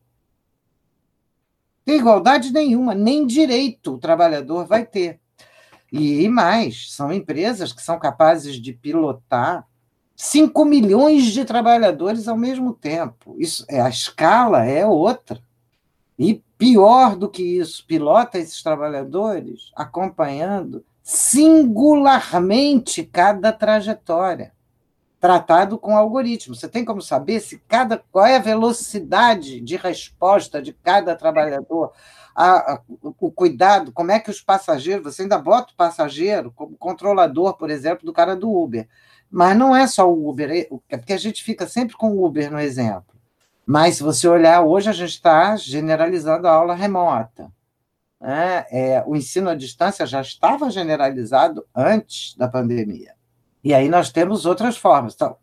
Tem igualdade nenhuma, nem direito o trabalhador vai ter. E mais, são empresas que são capazes de pilotar 5 milhões de trabalhadores ao mesmo tempo. Isso é a escala é outra. E pior do que isso, pilota esses trabalhadores acompanhando singularmente cada trajetória, tratado com algoritmo. Você tem como saber se cada qual é a velocidade de resposta de cada trabalhador, a, o cuidado, como é que os passageiros, você ainda bota o passageiro como controlador, por exemplo, do cara do Uber. Mas não é só o Uber, é, é porque a gente fica sempre com o Uber no exemplo. Mas, se você olhar, hoje a gente está generalizando a aula remota. Né? É, o ensino à distância já estava generalizado antes da pandemia. E aí nós temos outras formas. Então,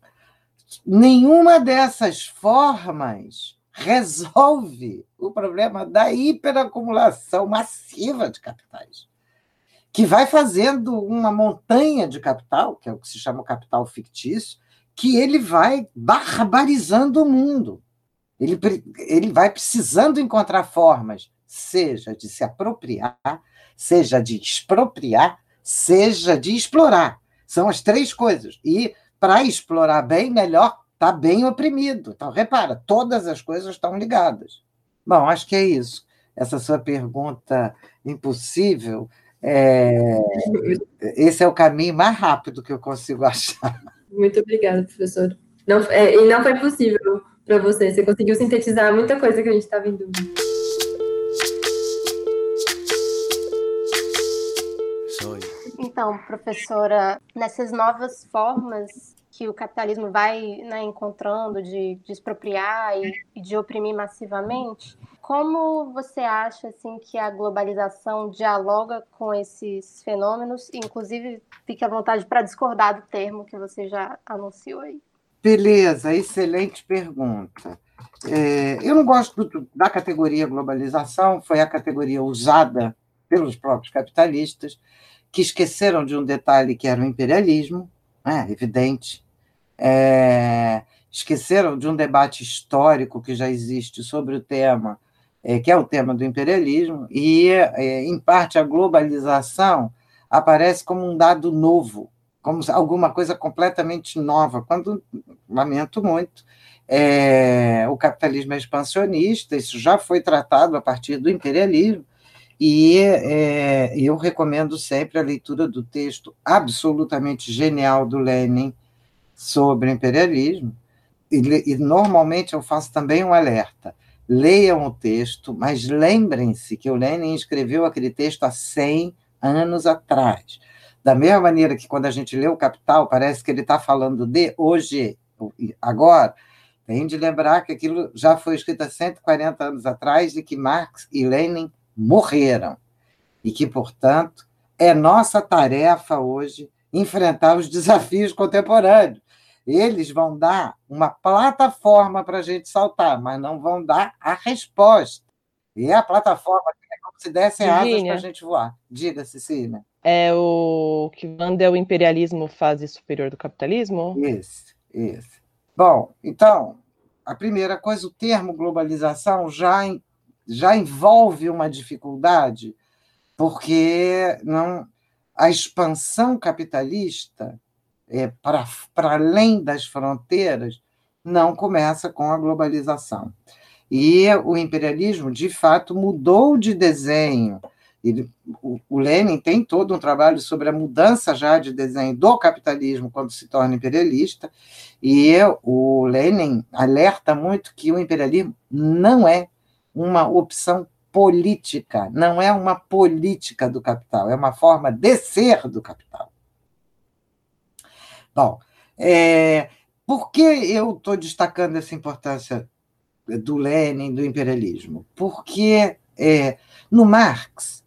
nenhuma dessas formas resolve o problema da hiperacumulação massiva de capitais, que vai fazendo uma montanha de capital, que é o que se chama capital fictício, que ele vai barbarizando o mundo. Ele, ele vai precisando encontrar formas, seja de se apropriar, seja de expropriar, seja de explorar. São as três coisas. E para explorar bem, melhor está bem oprimido. Então, repara, todas as coisas estão ligadas. Bom, acho que é isso. Essa sua pergunta impossível, é... esse é o caminho mais rápido que eu consigo achar. Muito obrigada, professor. Não, é, e não foi possível para você. Você conseguiu sintetizar muita coisa que a gente estava em dúvida. Então, professora, nessas novas formas que o capitalismo vai né, encontrando de, de expropriar e, e, de oprimir massivamente, como você acha assim que a globalização dialoga com esses fenômenos? Inclusive, fique à vontade para discordar do termo que você já anunciou aí. Beleza, excelente pergunta. É, eu não gosto do, da categoria globalização, foi a categoria usada pelos próprios capitalistas, que esqueceram de um detalhe que era o imperialismo, é evidente. É, esqueceram de um debate histórico que já existe sobre o tema, é, que é o tema do imperialismo, e, é, em parte, a globalização aparece como um dado novo, como alguma coisa completamente nova, quando, lamento muito, é, o capitalismo é expansionista, isso já foi tratado a partir do imperialismo, e é, eu recomendo sempre a leitura do texto absolutamente genial do Lenin sobre o imperialismo, e, e normalmente eu faço também um alerta. Leiam o texto, mas lembrem-se que o Lenin escreveu aquele texto há 100 anos atrás. Da mesma maneira que quando a gente lê o Capital, parece que ele está falando de hoje, agora, Tem de lembrar que aquilo já foi escrito há 140 anos atrás e que Marx e Lenin morreram. E que, portanto, é nossa tarefa hoje enfrentar os desafios contemporâneos. Eles vão dar uma plataforma para a gente saltar, mas não vão dar a resposta. E a plataforma é como se dessem asas para a gente voar. Diga, Cecília. É o que manda é o imperialismo fase superior do capitalismo? Isso, isso. Bom, então, a primeira coisa, o termo globalização já, já envolve uma dificuldade, porque não a expansão capitalista é, para além das fronteiras não começa com a globalização. E o imperialismo, de fato, mudou de desenho. Ele, o, o Lenin tem todo um trabalho sobre a mudança já de desenho do capitalismo quando se torna imperialista, e o Lenin alerta muito que o imperialismo não é uma opção política, não é uma política do capital, é uma forma de ser do capital. Bom, é, por que eu estou destacando essa importância do Lenin, do imperialismo? Porque é, no Marx,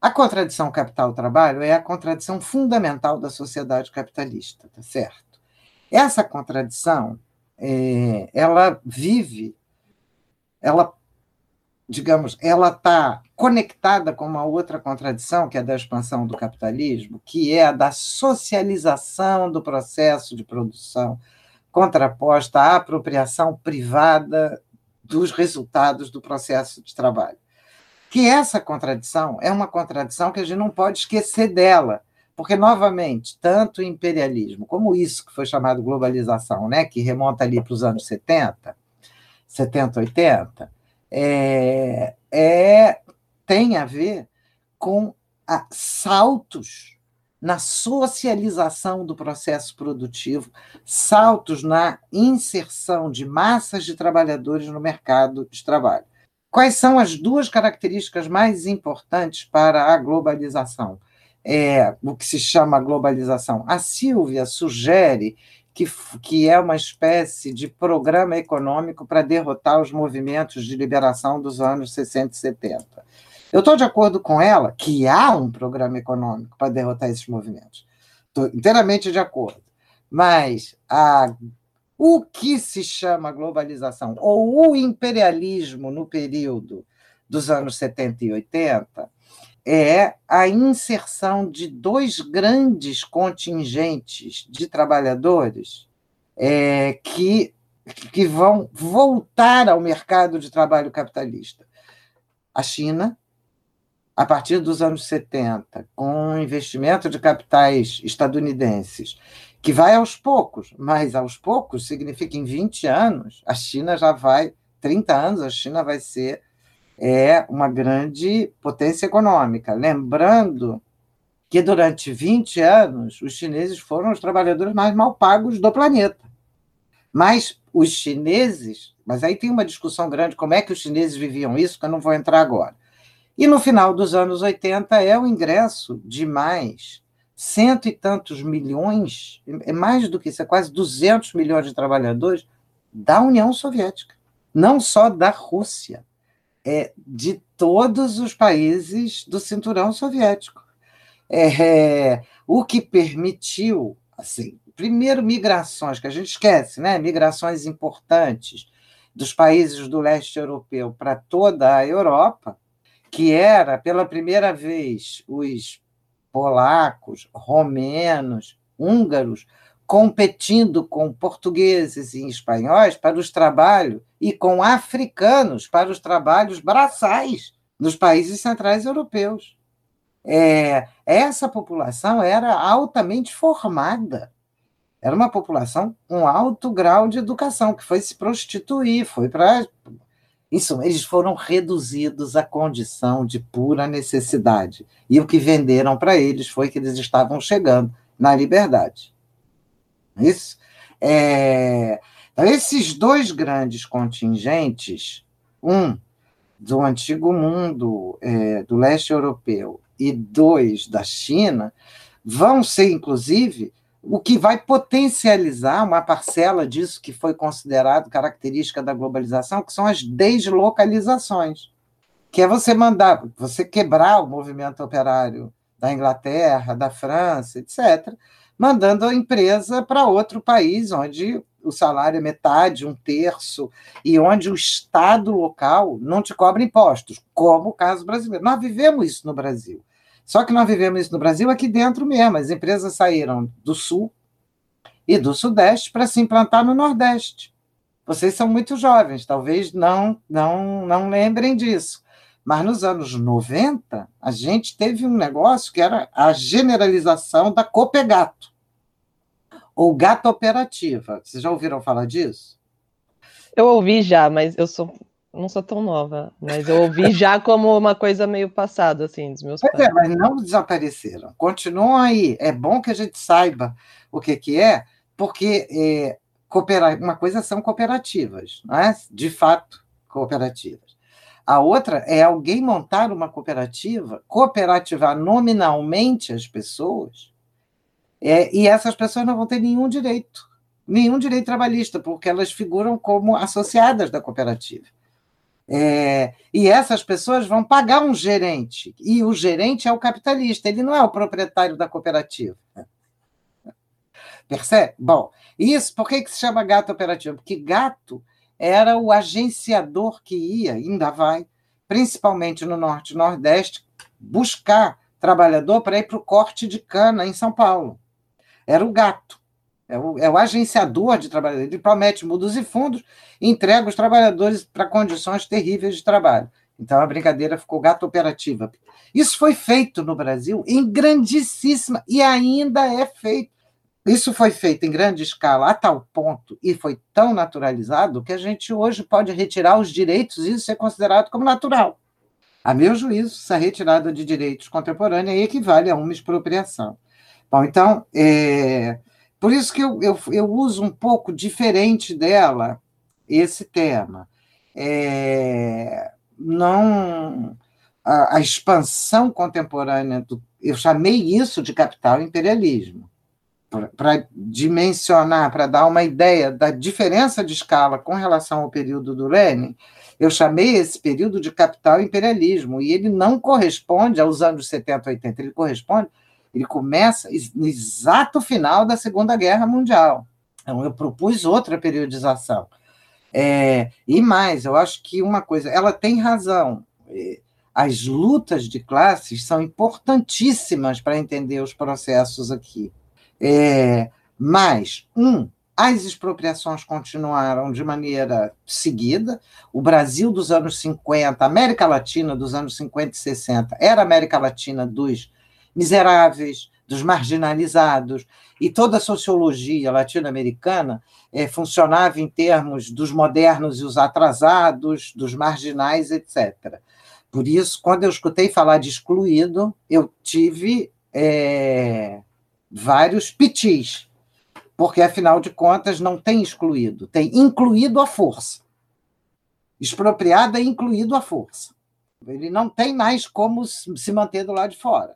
a contradição capital-trabalho é a contradição fundamental da sociedade capitalista, tá certo? Essa contradição, é, ela vive, ela digamos, ela está conectada com uma outra contradição, que é da expansão do capitalismo, que é a da socialização do processo de produção, contraposta à apropriação privada dos resultados do processo de trabalho. Que essa contradição é uma contradição que a gente não pode esquecer dela, porque, novamente, tanto o imperialismo como isso que foi chamado globalização, né, que remonta ali para os anos 70, 70, 80, é, é, tem a ver com a, saltos na socialização do processo produtivo, saltos na inserção de massas de trabalhadores no mercado de trabalho. Quais são as duas características mais importantes para a globalização? É, o que se chama globalização. A Silvia sugere que, que é uma espécie de programa econômico para derrotar os movimentos de liberação dos anos 60 e 70. Eu estou de acordo com ela que há um programa econômico para derrotar esses movimentos. Estou inteiramente de acordo. Mas a, o que se chama globalização, ou o imperialismo no período dos anos 70 e 80, é a inserção de dois grandes contingentes de trabalhadores é, que, que vão voltar ao mercado de trabalho capitalista. A China, a partir dos anos 70, com investimento de capitais estadunidenses, que vai aos poucos, mas aos poucos significa em 20 anos, a China já vai, 30 anos, a China vai ser é uma grande potência econômica. Lembrando que durante 20 anos os chineses foram os trabalhadores mais mal pagos do planeta. Mas os chineses, mas aí tem uma discussão grande como é que os chineses viviam isso, que eu não vou entrar agora. E no final dos anos 80 é o ingresso de mais cento e tantos milhões, é mais do que isso, é quase 200 milhões de trabalhadores da União Soviética, não só da Rússia é, de todos os países do cinturão soviético. É, o que permitiu, assim, primeiro, migrações, que a gente esquece, né? migrações importantes dos países do leste europeu para toda a Europa, que era, pela primeira vez, os polacos, romenos, húngaros, competindo com portugueses e espanhóis para os trabalhos e com africanos para os trabalhos braçais nos países centrais europeus. É, essa população era altamente formada. Era uma população com alto grau de educação, que foi se prostituir, foi para. Isso, eles foram reduzidos à condição de pura necessidade. E o que venderam para eles foi que eles estavam chegando na liberdade. Isso. É, então, esses dois grandes contingentes, um do antigo mundo, é, do leste europeu, e dois da China, vão ser, inclusive, o que vai potencializar uma parcela disso que foi considerado característica da globalização, que são as deslocalizações, que é você mandar, você quebrar o movimento operário da Inglaterra, da França, etc., mandando a empresa para outro país onde o salário é metade, um terço, e onde o Estado local não te cobra impostos, como o caso brasileiro. Nós vivemos isso no Brasil. Só que nós vivemos isso no Brasil aqui dentro mesmo. As empresas saíram do Sul e do Sudeste para se implantar no Nordeste. Vocês são muito jovens, talvez não, não, não lembrem disso. Mas nos anos 90, a gente teve um negócio que era a generalização da Copegato, ou Gato Operativa. Vocês já ouviram falar disso? Eu ouvi já, mas eu sou não sou tão nova, mas eu ouvi já como uma coisa meio passada, assim, dos meus pois pais. É, mas não desapareceram. Continuam aí. É bom que a gente saiba o que, que é, porque é, coopera... uma coisa são cooperativas, não é? de fato, cooperativas. A outra é alguém montar uma cooperativa, cooperativar nominalmente as pessoas, é, e essas pessoas não vão ter nenhum direito, nenhum direito trabalhista, porque elas figuram como associadas da cooperativa. É, e essas pessoas vão pagar um gerente, e o gerente é o capitalista, ele não é o proprietário da cooperativa. Percebe? Bom, isso, por que, que se chama gato operativo? Porque gato era o agenciador que ia, ainda vai, principalmente no Norte e Nordeste, buscar trabalhador para ir para o corte de cana em São Paulo. Era o gato. É o, é o agenciador de trabalhadores. Ele promete mundos e fundos entrega os trabalhadores para condições terríveis de trabalho. Então a brincadeira ficou gato operativa. Isso foi feito no Brasil em grandíssima e ainda é feito. Isso foi feito em grande escala a tal ponto e foi tão naturalizado que a gente hoje pode retirar os direitos e isso é considerado como natural. A meu juízo, essa retirada de direitos contemporânea equivale a uma expropriação. Bom, então, é, por isso que eu, eu, eu uso um pouco diferente dela esse tema. É, não a, a, expansão contemporânea do, eu chamei isso de capital imperialismo para dimensionar, para dar uma ideia da diferença de escala com relação ao período do Lenin, eu chamei esse período de capital imperialismo, e ele não corresponde aos anos 70, 80, ele corresponde ele começa no exato final da Segunda Guerra Mundial. Então, eu propus outra periodização. É, e mais, eu acho que uma coisa, ela tem razão. É, as lutas de classes são importantíssimas para entender os processos aqui. É, mas, um, as expropriações continuaram de maneira seguida. O Brasil dos anos 50, a América Latina dos anos 50 e 60, era a América Latina dos miseráveis, dos marginalizados, e toda a sociologia latino-americana é, funcionava em termos dos modernos e os atrasados, dos marginais, etc. Por isso, quando eu escutei falar de excluído, eu tive é, vários pitis, porque, afinal de contas, não tem excluído, tem incluído a força. Expropriado é incluído a força. Ele não tem mais como se manter do lado de fora.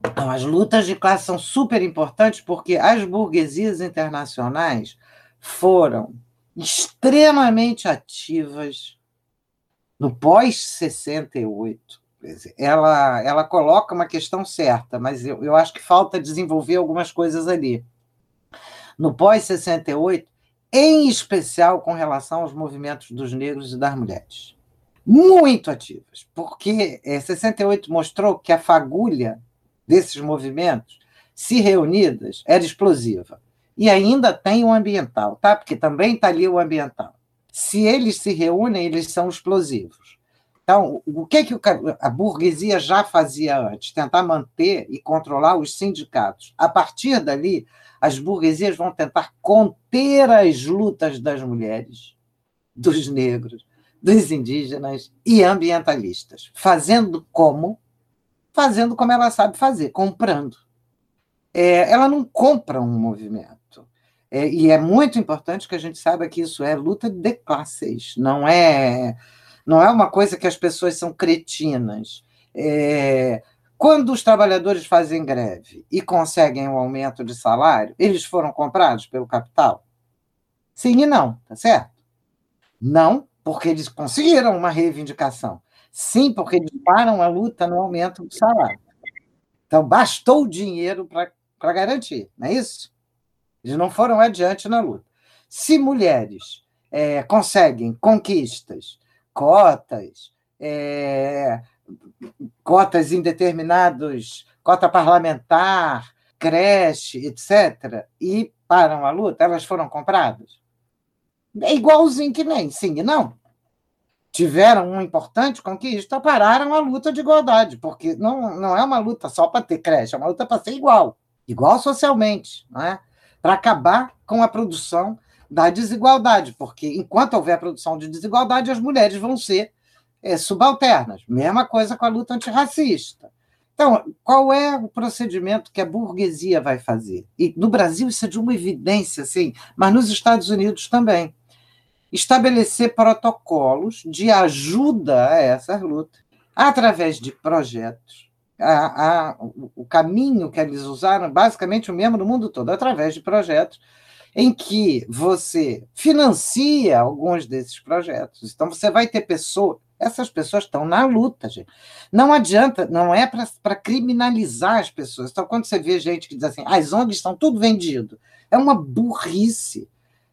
Então, as lutas de classe são super importantes porque as burguesias internacionais foram extremamente ativas no pós-68. Ela, ela coloca uma questão certa, mas eu, eu acho que falta desenvolver algumas coisas ali. No pós-68, em especial com relação aos movimentos dos negros e das mulheres. Muito ativas, porque é, 68 mostrou que a fagulha desses movimentos, se reunidas, era explosiva. E ainda tem o ambiental, tá? Porque também está ali o ambiental. Se eles se reúnem, eles são explosivos. Então, o que, que a burguesia já fazia antes? Tentar manter e controlar os sindicatos. A partir dali, as burguesias vão tentar conter as lutas das mulheres, dos negros, dos indígenas e ambientalistas, fazendo como fazendo como ela sabe fazer, comprando. É, ela não compra um movimento. É, e é muito importante que a gente saiba que isso é luta de classes, não é, não é uma coisa que as pessoas são cretinas. É, Quando os trabalhadores fazem greve e conseguem um aumento de salário, eles foram comprados pelo capital? Sim e não, tá certo? Não, porque eles conseguiram uma reivindicação. Sim, porque eles param a luta no aumento do salário. Então, bastou o dinheiro para garantir, não é isso? Eles não foram adiante na luta. Se mulheres é, conseguem conquistas, cotas, é, cotas em determinados, cota parlamentar, creche, etc., e param a luta, elas foram compradas? É igualzinho que nem sim e não. Tiveram uma importante conquista, pararam a luta de igualdade, porque não, não é uma luta só para ter creche, é uma luta para ser igual, igual socialmente, não é? para acabar com a produção da desigualdade, porque enquanto houver produção de desigualdade, as mulheres vão ser é, subalternas. Mesma coisa com a luta antirracista. Então, qual é o procedimento que a burguesia vai fazer? E no Brasil isso é de uma evidência, sim, mas nos Estados Unidos também. Estabelecer protocolos de ajuda a essa luta através de projetos. A, a, o caminho que eles usaram, basicamente o mesmo no mundo todo, através de projetos em que você financia alguns desses projetos. Então, você vai ter pessoas, essas pessoas estão na luta, gente. Não adianta, não é para criminalizar as pessoas. Então, quando você vê gente que diz assim, as ONGs estão tudo vendido, é uma burrice,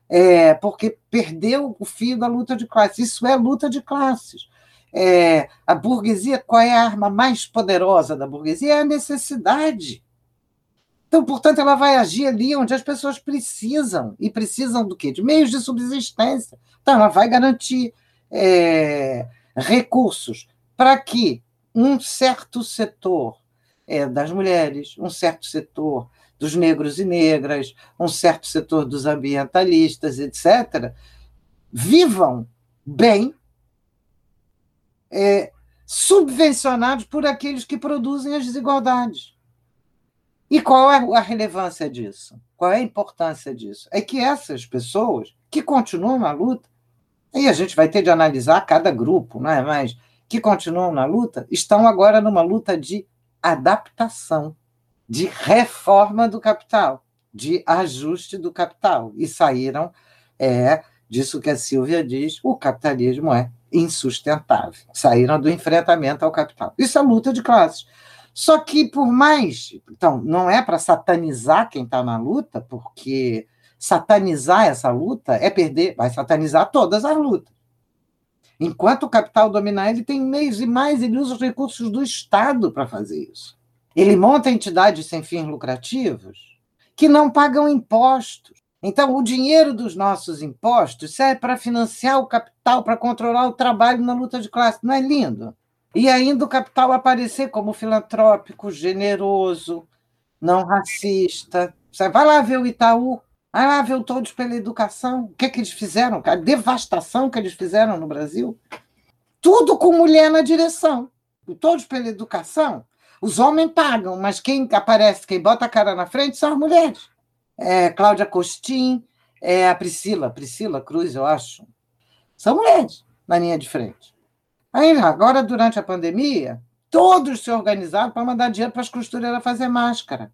é, porque perdeu o fio da luta de classes. Isso é luta de classes. É, a burguesia, qual é a arma mais poderosa da burguesia? É a necessidade. Então, portanto, ela vai agir ali onde as pessoas precisam. E precisam do quê? De meios de subsistência. Então, ela vai garantir é, recursos para que um certo setor é, das mulheres, um certo setor dos negros e negras, um certo setor dos ambientalistas, etc., vivam bem, é, subvencionados por aqueles que produzem as desigualdades. E qual é a relevância disso? Qual é a importância disso? É que essas pessoas que continuam na luta, e a gente vai ter de analisar cada grupo, não é? mas que continuam na luta, estão agora numa luta de adaptação, de reforma do capital, de ajuste do capital. E saíram, é disso que a Silvia diz, o capitalismo é insustentável. Saíram do enfrentamento ao capital. Isso é luta de classes. Só que, por mais. Então, não é para satanizar quem está na luta, porque satanizar essa luta é perder, vai satanizar todas as lutas. Enquanto o capital dominar, ele tem meios e mais, ele usa os recursos do Estado para fazer isso. Ele monta entidades sem fins lucrativos que não pagam impostos. Então, o dinheiro dos nossos impostos serve para financiar o capital, para controlar o trabalho na luta de classe. Não é lindo? E ainda o capital aparecer como filantrópico, generoso, não racista. Você vai lá ver o Itaú, vai lá ver o Todos pela Educação. O que, é que eles fizeram? A devastação que eles fizeram no Brasil. Tudo com mulher na direção. O Todos pela Educação, os homens pagam, mas quem aparece, quem bota a cara na frente são as mulheres. É, Cláudia Costin, é a Priscila, Priscila Cruz, eu acho. São mulheres na linha de frente. Aí, agora, durante a pandemia, todos se organizaram para mandar dinheiro para as costureiras fazer máscara.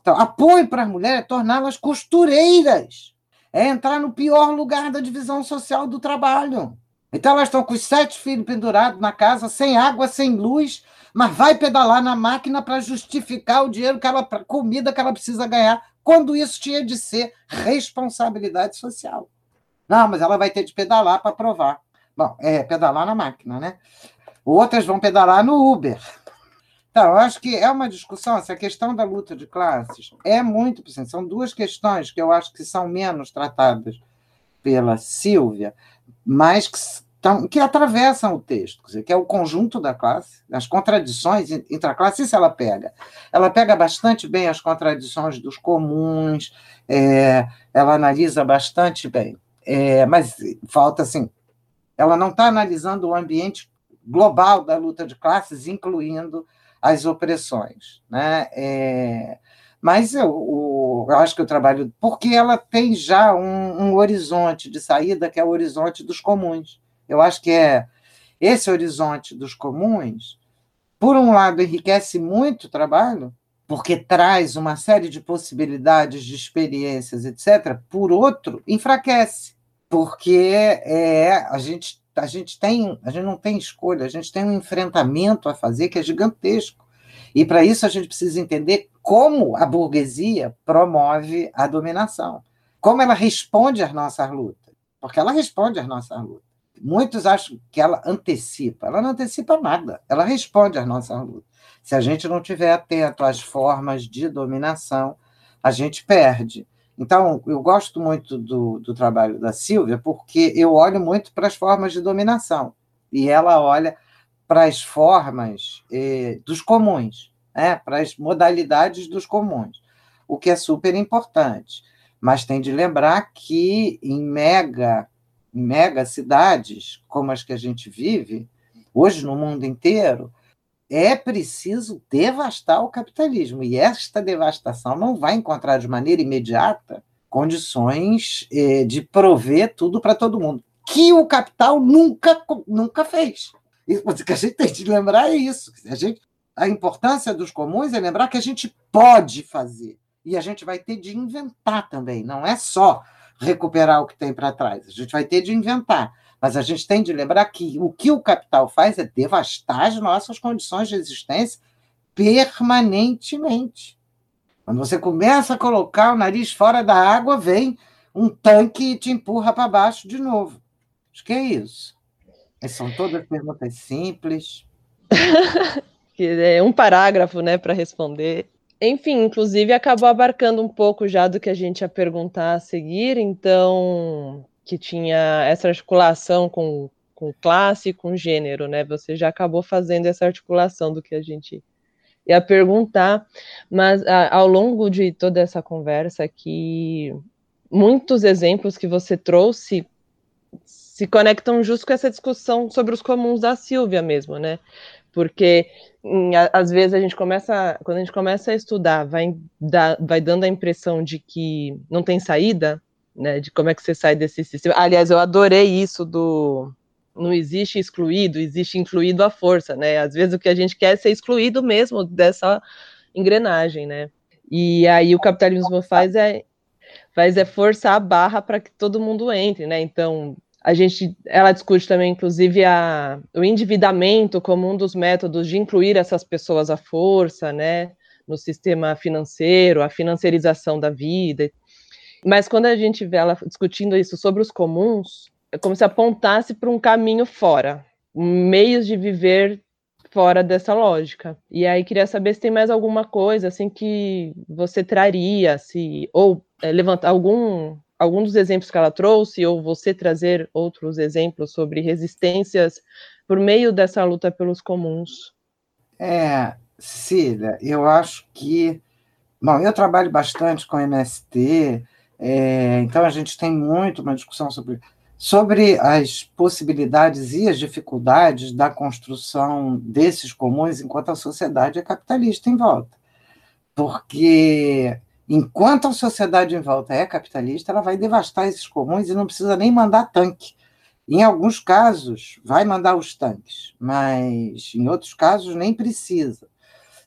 Então, apoio para as mulheres é torná-las costureiras. É entrar no pior lugar da divisão social do trabalho. Então, elas estão com os sete filhos pendurados na casa, sem água, sem luz, mas vai pedalar na máquina para justificar o dinheiro que ela, comida que ela precisa ganhar, quando isso tinha de ser responsabilidade social. Não, mas ela vai ter de pedalar para provar. Bom, é pedalar na máquina, né? Outras vão pedalar no Uber. Então, eu acho que é uma discussão, essa questão da luta de classes é muito presente. São duas questões que eu acho que são menos tratadas pela Silvia, mas que, estão, que atravessam o texto, dizer, que é o conjunto da classe, as contradições entre a classe, isso ela pega. Ela pega bastante bem as contradições dos comuns, é, ela analisa bastante bem. É, mas falta, assim, ela não está analisando o ambiente global da luta de classes, incluindo as opressões. Né? É, mas eu, o, eu acho que o trabalho. Porque ela tem já um, um, horizonte de saída, que é o horizonte dos comuns. Eu acho que é esse horizonte dos comuns por um lado, enriquece muito o trabalho, porque traz uma série de possibilidades, de experiências, etc. Por outro, enfraquece, porque é, a, gente, a gente tem, a gente não tem escolha, a gente tem um enfrentamento a fazer que é gigantesco. E para isso a gente precisa entender como a burguesia promove a dominação, como ela responde às nossas lutas, porque ela responde às nossas lutas. Muitos acham que ela antecipa. Ela não antecipa nada. Ela responde às nossas lutas. Se a gente não tiver atento às formas de dominação, a gente perde. Então, eu gosto muito do, do trabalho da Silvia, porque eu olho muito para as formas de dominação. E ela olha para as formas eh, dos comuns, né? para as modalidades dos comuns, o que é super importante. Mas tem de lembrar que em mega mega cidades como as que a gente vive, hoje no mundo inteiro, é preciso devastar o capitalismo. E esta devastação não vai encontrar de maneira imediata condições eh, de prover tudo para todo mundo, que o capital nunca, nunca fez. O que a gente tem de lembrar é isso. A, gente, a importância dos comuns é lembrar que a gente pode fazer. E a gente vai ter de inventar também. Não é só recuperar o que tem para trás. A gente vai ter de inventar. Mas a gente tem de lembrar que o que o capital faz é devastar as nossas condições de existência permanentemente. Quando você começa a colocar o nariz fora da água, vem um tanque e te empurra para baixo de novo. Acho que é isso. São todas perguntas simples. [laughs] é um parágrafo, né, para responder. Enfim, inclusive acabou abarcando um pouco já do que a gente ia perguntar a seguir, então, que tinha essa articulação com, com classe e com gênero, né? Você já acabou fazendo essa articulação do que a gente ia perguntar, mas a, ao longo de toda essa conversa aqui, muitos exemplos que você trouxe se conectam justo com essa discussão sobre os comuns da Silvia mesmo, né? Porque às vezes a gente começa, quando a gente começa a estudar, vai, vai dando a impressão de que não tem saída, né, de como é que você sai desse sistema. Aliás, eu adorei isso do não existe excluído, existe incluído à força, né? Às vezes o que a gente quer é ser excluído mesmo dessa engrenagem, né? E aí o capitalismo faz é faz é forçar a barra para que todo mundo entre, né? Então, a gente, ela discute também, inclusive, a, o endividamento como um dos métodos de incluir essas pessoas à força, né, no sistema financeiro, a financiarização da vida. Mas quando a gente vê ela discutindo isso sobre os comuns, é como se apontasse para um caminho fora, meios de viver fora dessa lógica. E aí queria saber se tem mais alguma coisa assim que você traria, se ou é, levantar algum algum dos exemplos que ela trouxe, ou você trazer outros exemplos sobre resistências por meio dessa luta pelos comuns? É, Cília, eu acho que. Bom, eu trabalho bastante com MST, é, então a gente tem muito uma discussão sobre, sobre as possibilidades e as dificuldades da construção desses comuns enquanto a sociedade é capitalista em volta. Porque Enquanto a sociedade em volta é capitalista, ela vai devastar esses comuns e não precisa nem mandar tanque. Em alguns casos, vai mandar os tanques, mas em outros casos nem precisa.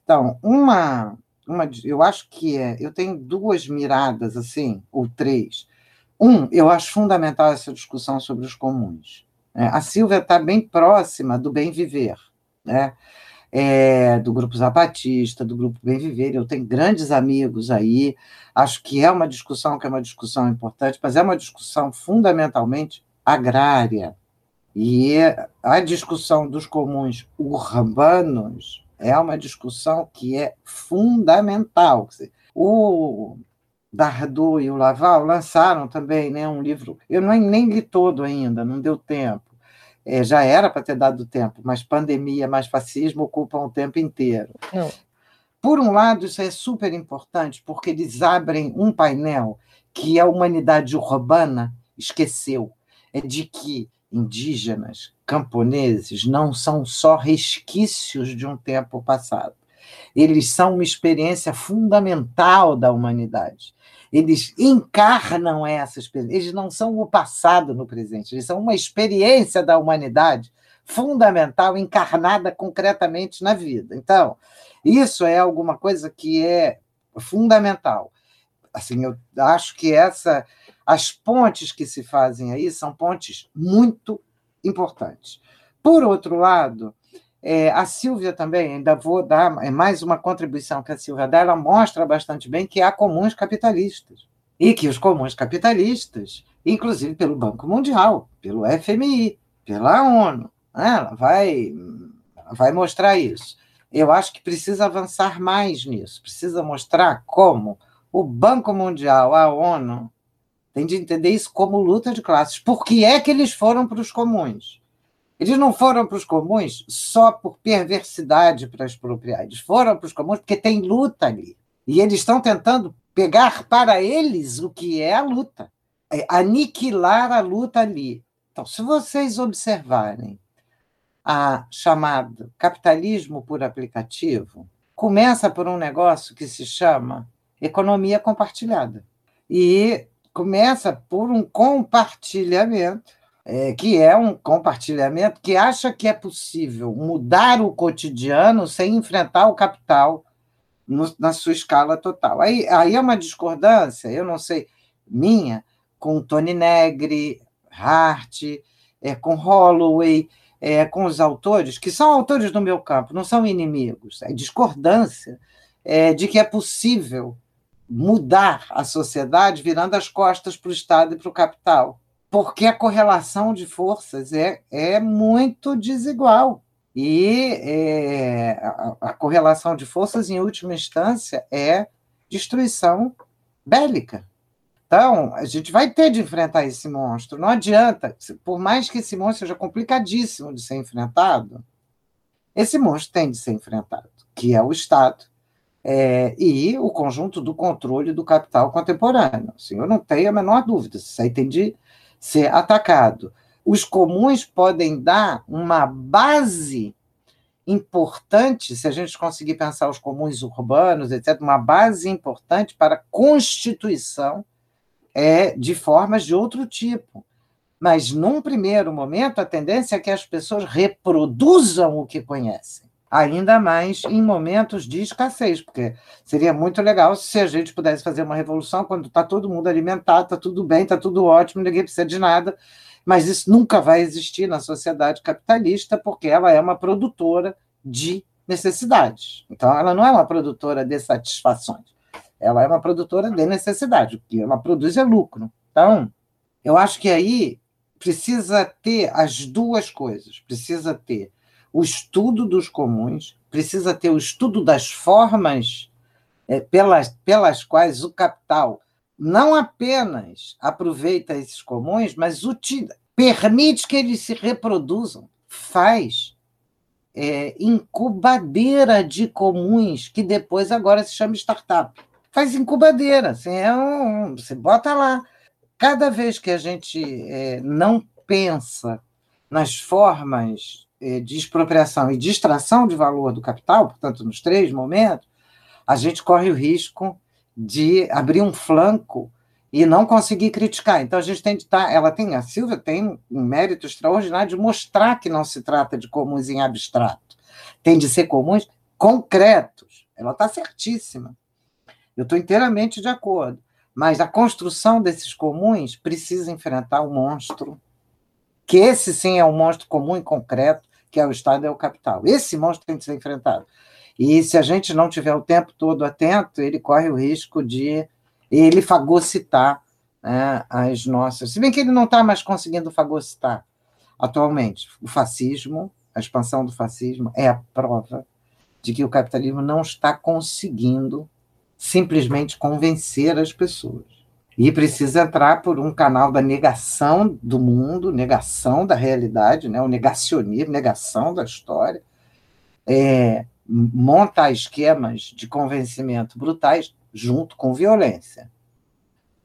Então, uma, uma eu acho que é, eu tenho duas miradas assim, ou três. Um, eu acho fundamental essa discussão sobre os comuns. Né? A Silvia está bem próxima do bem viver, né? é, do Grupo Zapatista, do Grupo Bem Viver. Eu tenho grandes amigos aí. Acho que é uma discussão que é uma discussão importante, mas é uma discussão fundamentalmente agrária. E a discussão dos comuns urbanos é uma discussão que é fundamental. O Dardot e o Laval lançaram também né, um livro, eu nem, nem li todo ainda, não deu tempo, é, já era para ter dado tempo, mas pandemia mais fascismo ocupam o tempo inteiro. Não. Por um lado, isso é super importante, porque eles abrem um painel que a humanidade urbana esqueceu. É de que indígenas, camponeses, não são só resquícios de um tempo passado. Eles são uma experiência fundamental da humanidade. Eles encarnam essas experiência. Eles não são o passado no presente, eles são uma experiência da humanidade fundamental, encarnada concretamente na vida. Então, isso é alguma coisa que é fundamental. Assim, eu acho que essa as pontes que se fazem aí são pontes muito importantes. Por outro lado, é, a Silvia também, ainda vou dar é mais uma contribuição que a Silvia dá, ela mostra bastante bem que há comuns capitalistas. E que os comuns capitalistas, inclusive pelo Banco Mundial, pelo FMI, pela ONU, né, ela vai, vai mostrar isso. Eu acho que precisa avançar mais nisso, precisa mostrar como o Banco Mundial, a ONU, tem de entender isso como luta de classes. Por que é que eles foram para os comuns? Eles não foram para os comuns só por perversidade para expropriar, eles foram para os comuns porque tem luta ali. E eles estão tentando pegar para eles o que é a luta, é aniquilar a luta ali. Então, se vocês observarem a chamado capitalismo por aplicativo, começa por um negócio que se chama economia compartilhada. E começa por um compartilhamento, é, que é um compartilhamento que acha que é possível mudar o cotidiano sem enfrentar o capital no, na sua escala total. Aí, aí é uma discordância, eu não sei, minha, com Tony Negri, Hart, é, com Holloway, é, com os autores, que são autores do meu campo, não são inimigos, é discordância é, de que é possível mudar a sociedade virando as costas para o Estado e para o capital, porque a correlação de forças é, é muito desigual. E é, a, a correlação de forças, em última instância, é destruição bélica. Então, a gente vai ter de enfrentar esse monstro. Não adianta, por mais que esse monstro seja complicadíssimo de ser enfrentado, esse monstro tem de ser enfrentado, que é o Estado, é, e o conjunto do controle do capital contemporâneo. Assim, eu não tenho a menor dúvida, isso aí tem de ser atacado. Os comuns podem dar uma base importante, se a gente conseguir pensar os comuns urbanos, etc., uma base importante para a constituição é, de formas de outro tipo. Mas, num primeiro momento, a tendência é que as pessoas reproduzam o que conhecem ainda mais em momentos de escassez, porque seria muito legal se a gente pudesse fazer uma revolução quando está todo mundo alimentado, está tudo bem, está tudo ótimo, ninguém precisa de nada, mas isso nunca vai existir na sociedade capitalista, porque ela é uma produtora de necessidades. Então, ela não é uma produtora de satisfações, ela é uma produtora de necessidade, o que ela produz é lucro. Então, eu acho que aí precisa ter as duas coisas, precisa ter o estudo dos comuns, precisa ter o estudo das formas é, pelas, pelas quais o capital não apenas aproveita esses comuns, mas utiliza, permite que eles se reproduzam, faz é, incubadeira de comuns, que depois agora se chama startup. Faz incubadeira, assim, é um, você bota lá. Cada vez que a gente é, não pensa nas formas de expropriação e de extração de valor do capital, portanto, nos três momentos, a gente corre o risco de abrir um flanco e não conseguir criticar. Então a gente tem de estar, tá, ela tem, a Silvia tem um mérito extraordinário de mostrar que não se trata de comuns em abstrato, tem de ser comuns concretos. Ela está certíssima. Eu estou inteiramente de acordo. Mas a construção desses comuns precisa enfrentar o monstro, que esse sim é um monstro comum e concreto, que é o Estado é o capital. Esse monstro tem que ser enfrentado. E se a gente não tiver o tempo todo atento, ele corre o risco de ele fagocitar né, as nossas. Se bem que ele não está mais conseguindo fagocitar atualmente. O fascismo, a expansão do fascismo, é a prova de que o capitalismo não está conseguindo simplesmente convencer as pessoas. E precisa entrar por um canal da negação do mundo, negação da realidade, né? o negacionismo, negação da história, é, montar esquemas de convencimento brutais junto com violência.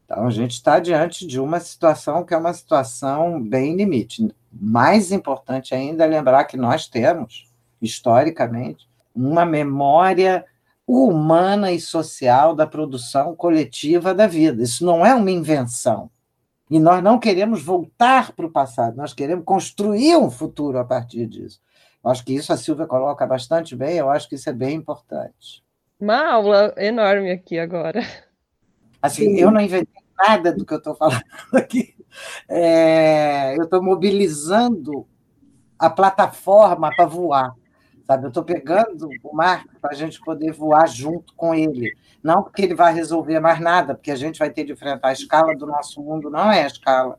Então, a gente está diante de uma situação que é uma situação bem limite. Mais importante ainda é lembrar que nós temos, historicamente, uma memória humana e social da produção coletiva da vida. Isso não é uma invenção. E nós não queremos voltar para o passado, nós queremos construir um futuro a partir disso. Eu acho que isso a Silvia coloca bastante bem, eu acho que isso é bem importante. Uma aula enorme aqui agora. Assim, Sim. eu não inventei nada do que eu estou falando [laughs] aqui. É, eu estou mobilizando a plataforma para voar. Sabe? Eu estou pegando o Marco para a gente poder voar junto com ele. Não porque ele vai resolver mais nada, porque a gente vai ter de enfrentar a escala do nosso mundo, não é a escala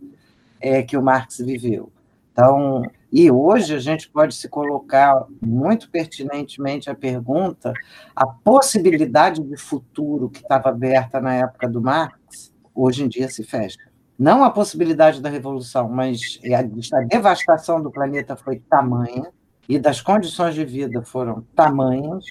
é, que o Marx viveu. Então, e hoje a gente pode se colocar muito pertinentemente a pergunta, a possibilidade de futuro que estava aberta na época do Marx, hoje em dia se fecha. Não a possibilidade da revolução, mas a devastação do planeta foi tamanha e das condições de vida foram tamanhas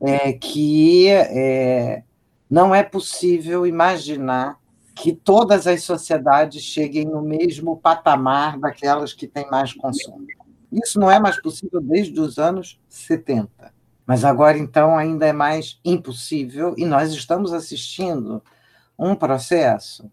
é, que é, não é possível imaginar que todas as sociedades cheguem no mesmo patamar daquelas que têm mais consumo. Isso não é mais possível desde os anos 70. Mas agora, então, ainda é mais impossível, e nós estamos assistindo um processo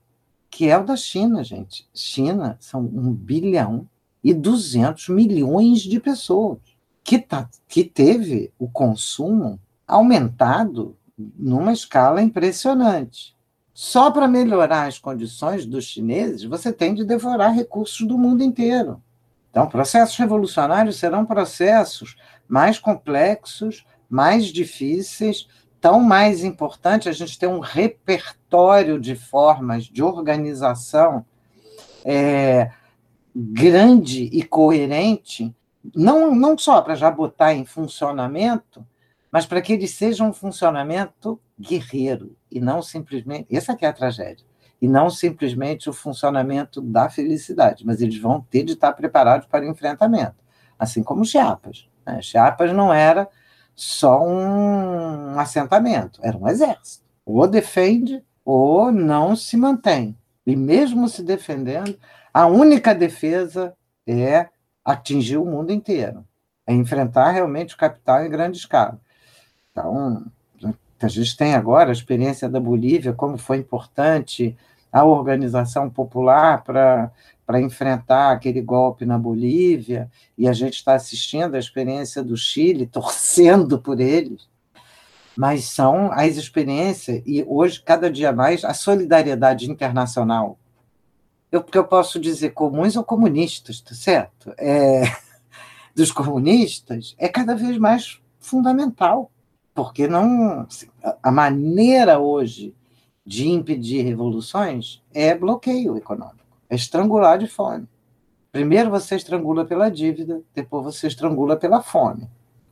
que é o da China, gente. China são 1 bilhão e 200 milhões de pessoas que, tá, que teve o consumo aumentado numa escala impressionante. Só para melhorar as condições dos chineses, você tem de devorar recursos do mundo inteiro. Então, processos revolucionários serão processos mais complexos, mais difíceis, tão mais importante a gente ter um repertório de formas de organização é, grande e coerente, não, não só para já botar em funcionamento, mas para que ele seja um funcionamento guerreiro e não simplesmente. Essa é a tragédia. E não simplesmente o funcionamento da felicidade, mas eles vão ter de estar preparados para o enfrentamento. Assim como Chiapas. Né? Chiapas não era só um assentamento, era um exército. Ou defende ou não se mantém. E mesmo se defendendo, a única defesa é atingir o mundo inteiro, é enfrentar realmente o capital em grande escala. Então, a gente tem agora a experiência da Bolívia, como foi importante a organização popular para enfrentar aquele golpe na Bolívia, e a gente está assistindo a experiência do Chile, [laughs] torcendo por eles, mas são as experiências, e hoje, cada dia mais, a solidariedade internacional. Eu, porque eu posso dizer comuns ou comunistas, tá certo? É, [laughs] dos comunistas, é cada vez mais fundamental porque não a maneira hoje de impedir revoluções é bloqueio econômico, é estrangular de fome. Primeiro você estrangula pela dívida, depois você estrangula pela fome.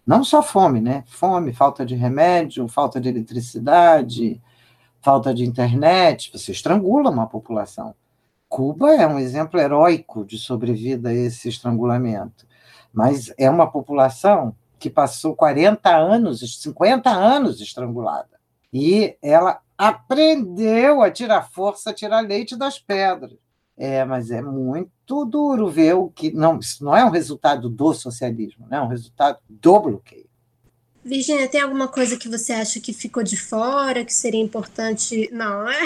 Não só fome, né? Fome, falta de remédio, falta de eletricidade, falta de internet, você estrangula uma população. Cuba é um exemplo heróico de sobrevida a esse estrangulamento, mas é uma população que passou 40 anos, 50 anos estrangulada. E ela aprendeu a tirar força, a tirar leite das pedras. É, mas é muito duro ver o que. Não, isso não é um resultado do socialismo, né? é um resultado do bloqueio. Virginia, tem alguma coisa que você acha que ficou de fora, que seria importante? Não, é?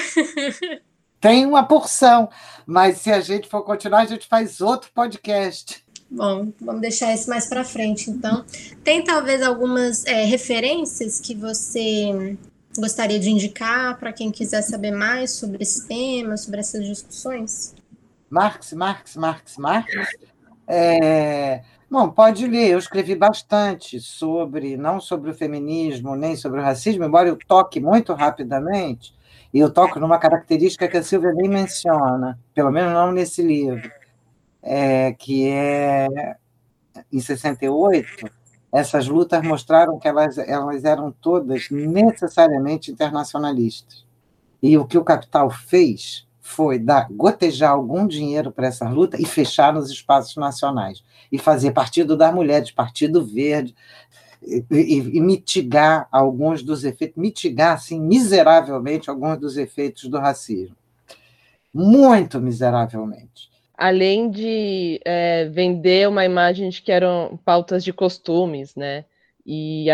[laughs] Tem uma porção, mas se a gente for continuar, a gente faz outro podcast. Bom, vamos deixar isso mais para frente, então. Tem talvez algumas é, referências que você gostaria de indicar para quem quiser saber mais sobre esse tema, sobre essas discussões? Marx, Marx, Marx, Marx. É... Bom, pode ler. Eu escrevi bastante sobre, não sobre o feminismo, nem sobre o racismo, embora eu toque muito rapidamente, e eu toco numa característica que a Silvia nem menciona, pelo menos não nesse livro é, que é em 68, essas lutas mostraram que elas, elas eram todas necessariamente internacionalistas. E o que o capital fez foi dar, gotejar algum dinheiro para essa luta e fechar nos espaços nacionais. E fazer Partido das Mulheres, Partido Verde, e, e, mitigar alguns dos efeitos, mitigar, assim, miseravelmente, alguns dos efeitos do racismo. Muito miseravelmente além de é, vender uma imagem de que eram pautas de costumes, né? E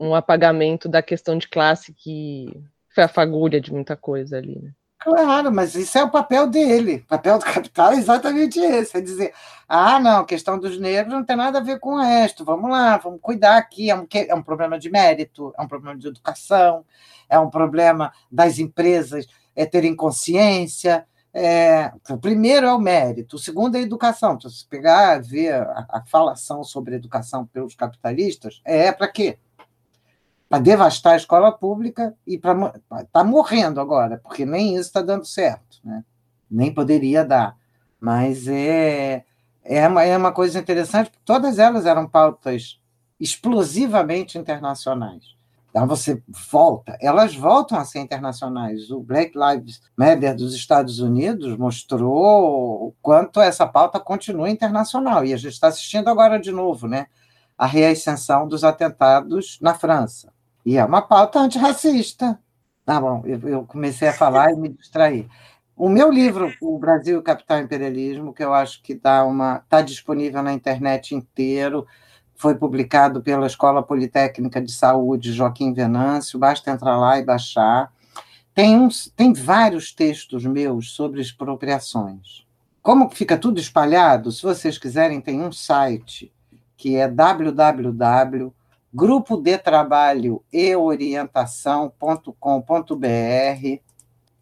um apagamento da questão de classe que foi a fagulha de muita coisa ali. Né? Claro, mas isso é o papel dele. O papel do capital é exatamente esse: é dizer, ah, não, a questão dos negros não tem nada a ver com o resto. Vamos lá, vamos cuidar aqui. É um, é um problema de mérito, é um problema de educação, é um problema das empresas é terem consciência. É, o primeiro é o mérito, o segundo é a educação. Então, se pegar, ver a, a falação sobre educação pelos capitalistas, é para quê? Para devastar a escola pública e para tá morrendo agora, porque nem isso está dando certo, né? Nem poderia dar, mas é é uma, é uma coisa interessante, porque todas elas eram pautas explosivamente internacionais. Então você volta, elas voltam a ser internacionais. O Black Lives Matter dos Estados Unidos mostrou o quanto essa pauta continua internacional. E a gente está assistindo agora de novo, né? A reascensão dos atentados na França. E é uma pauta antirracista. Tá bom, eu, eu comecei a falar e me distraí. O meu livro, O Brasil e Capital Imperialismo, que eu acho que dá uma está disponível na internet inteiro, foi publicado pela Escola Politécnica de Saúde Joaquim Venâncio, basta entrar lá e baixar. Tem, uns, tem vários textos meus sobre expropriações. Como fica tudo espalhado, se vocês quiserem, tem um site que é www grupo de trabalho e orientação.com.br,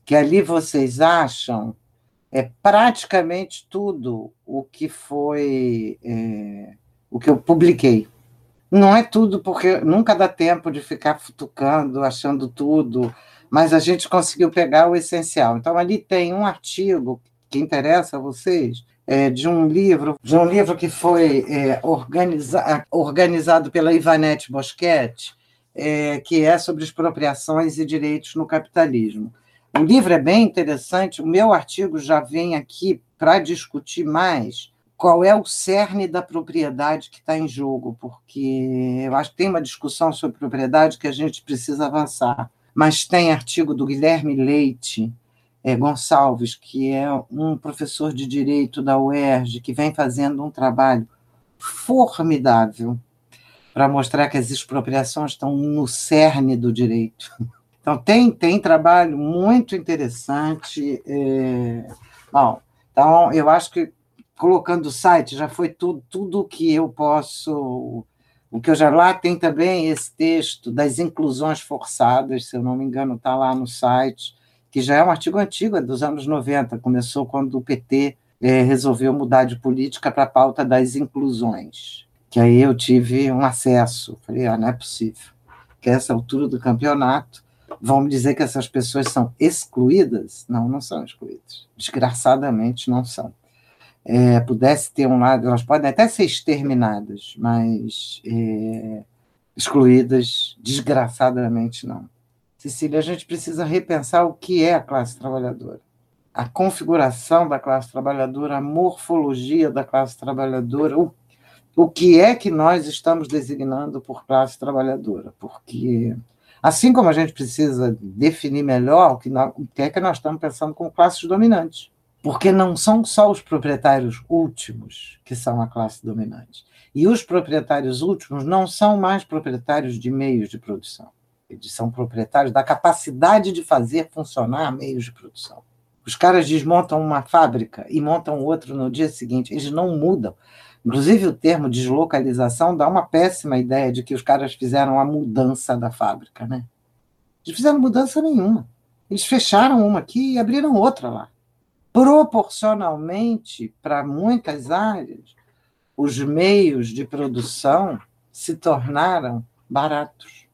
que ali vocês acham é praticamente tudo o que foi é, o que eu publiquei. Não é tudo, porque nunca dá tempo de ficar futucando, achando tudo, mas a gente conseguiu pegar o essencial. Então, ali tem um artigo que interessa a vocês, é, de um livro, de um livro que foi é, organiza organizado pela Ivanete Boschetti, é, que é sobre expropriações e direitos no capitalismo. O livro é bem interessante. O meu artigo já vem aqui para discutir mais qual é o cerne da propriedade que está em jogo, porque eu acho que tem uma discussão sobre propriedade que a gente precisa avançar. Mas tem artigo do Guilherme Leite, é, Gonçalves, que é um professor de direito da UERJ, que vem fazendo um trabalho formidável para mostrar que as expropriações estão no cerne do direito. Então, tem, tem trabalho muito interessante. É... Bom, então, eu acho que colocando o site já foi tudo, tudo que eu posso. O que eu já lá tem também esse texto das inclusões forçadas, se eu não me engano, está lá no site que já é um artigo antigo, é dos anos 90, começou quando o PT é, resolveu mudar de política para a pauta das inclusões, que aí eu tive um acesso, falei, ah, não é possível, que a essa altura do campeonato vão me dizer que essas pessoas são excluídas? Não, não são excluídas, desgraçadamente não são. É, pudesse ter um lado, elas podem até ser exterminadas, mas é, excluídas, desgraçadamente não. Cecília, a gente precisa repensar o que é a classe trabalhadora. A configuração da classe trabalhadora, a morfologia da classe trabalhadora, o, o que é que nós estamos designando por classe trabalhadora. Porque, assim como a gente precisa definir melhor o que, nós, o que é que nós estamos pensando como classes dominantes. Porque não são só os proprietários últimos que são a classe dominante. E os proprietários últimos não são mais proprietários de meios de produção eles são proprietários da capacidade de fazer funcionar meios de produção. Os caras desmontam uma fábrica e montam outra no dia seguinte, eles não mudam. Inclusive, o termo deslocalização dá uma péssima ideia de que os caras fizeram a mudança da fábrica, né? Eles fizeram mudança nenhuma. Eles fecharam uma aqui e abriram outra lá. Proporcionalmente, para muitas áreas, os meios de produção se tornaram baratos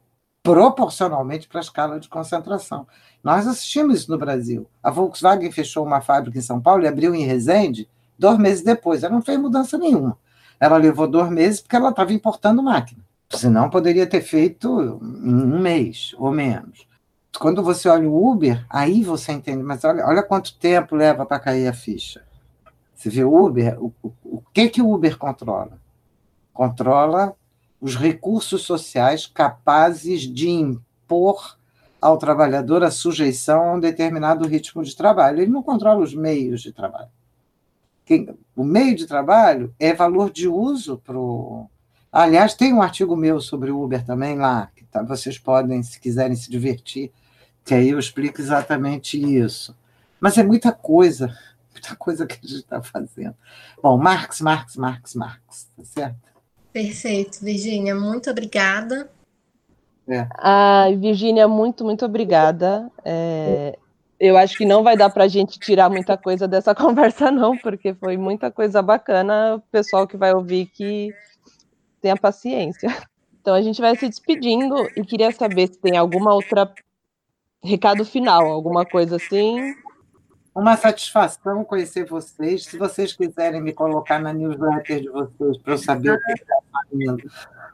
proporcionalmente para a escala de concentração. Nós assistimos isso no Brasil. A Volkswagen fechou uma fábrica em São Paulo e abriu em Resende dois meses depois. Ela não fez mudança nenhuma. Ela levou dois meses porque ela estava importando máquina. Senão poderia ter feito um mês ou menos. Quando você olha o Uber, aí você entende, mas olha, olha quanto tempo leva para cair a ficha. Você vê o Uber, o, o, o que, que o Uber controla? Controla os recursos sociais capazes de impor ao trabalhador a sujeição a um determinado ritmo de trabalho. Ele não controla os meios de trabalho. Quem, o meio de trabalho é valor de uso para. Aliás, tem um artigo meu sobre o Uber também lá, que tá, vocês podem, se quiserem se divertir, que aí eu explico exatamente isso. Mas é muita coisa, [laughs] muita coisa que a gente está fazendo. Bom, Marx, Marx, Marx, Marx, tá certo? Perfeito, Virgínia, muito obrigada. É. Ah, Virgínia, muito, muito obrigada. É, eu acho que não vai dar para a gente tirar muita coisa dessa [laughs] conversa, não, porque foi muita coisa bacana. O pessoal que vai ouvir que tenha paciência. Então a gente vai se despedindo e queria saber se tem alguma outra recado final, alguma coisa assim. Uma satisfação conhecer vocês. Se vocês quiserem me colocar na newsletter de vocês para eu saber o que está fazendo,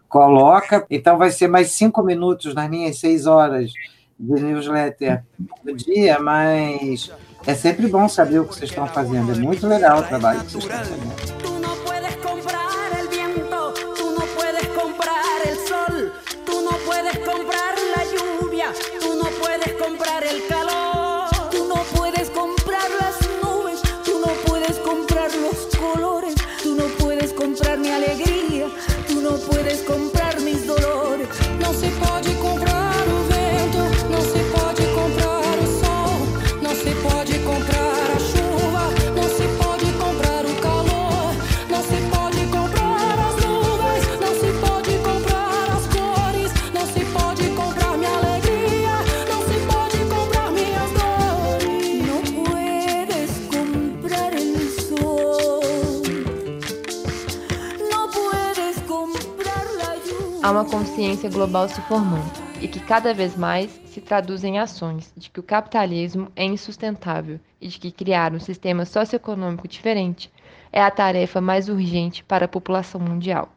coloca. Então vai ser mais cinco minutos nas minhas seis horas de newsletter do dia, mas é sempre bom saber o que vocês estão fazendo. É muito legal o trabalho que vocês estão fazendo. Consciência global se formando e que cada vez mais se traduz em ações de que o capitalismo é insustentável e de que criar um sistema socioeconômico diferente é a tarefa mais urgente para a população mundial.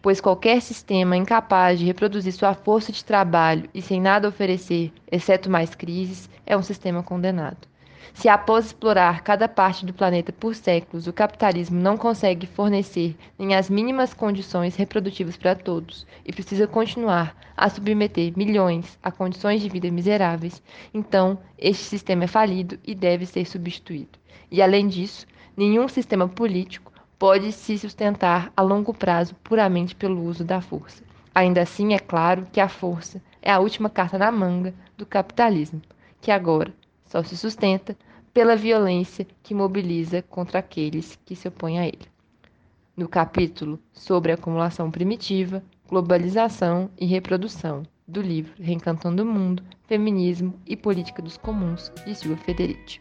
Pois qualquer sistema incapaz de reproduzir sua força de trabalho e sem nada oferecer, exceto mais crises, é um sistema condenado. Se após explorar cada parte do planeta por séculos, o capitalismo não consegue fornecer nem as mínimas condições reprodutivas para todos e precisa continuar a submeter milhões a condições de vida miseráveis, então este sistema é falido e deve ser substituído. E além disso, nenhum sistema político pode se sustentar a longo prazo puramente pelo uso da força. Ainda assim, é claro que a força é a última carta na manga do capitalismo, que agora só se sustenta pela violência que mobiliza contra aqueles que se opõem a ele. No capítulo sobre acumulação primitiva, globalização e reprodução, do livro Reencantando o Mundo, Feminismo e Política dos Comuns, de Silvia Federici.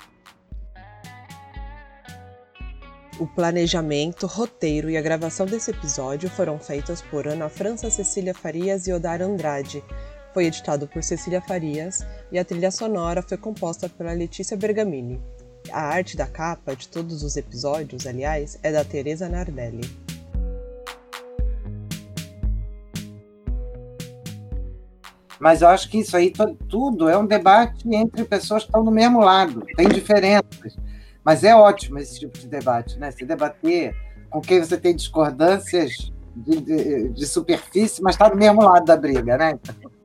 O planejamento, roteiro e a gravação desse episódio foram feitos por Ana França Cecília Farias e Odar Andrade, foi editado por Cecília Farias e a trilha sonora foi composta pela Letícia Bergamini. A arte da capa de todos os episódios, aliás, é da Teresa Nardelli. Mas eu acho que isso aí tudo é um debate entre pessoas que estão do mesmo lado, tem diferenças. Mas é ótimo esse tipo de debate, né? Se debater com quem você tem discordâncias de, de, de superfície, mas está do mesmo lado da briga, né? Então,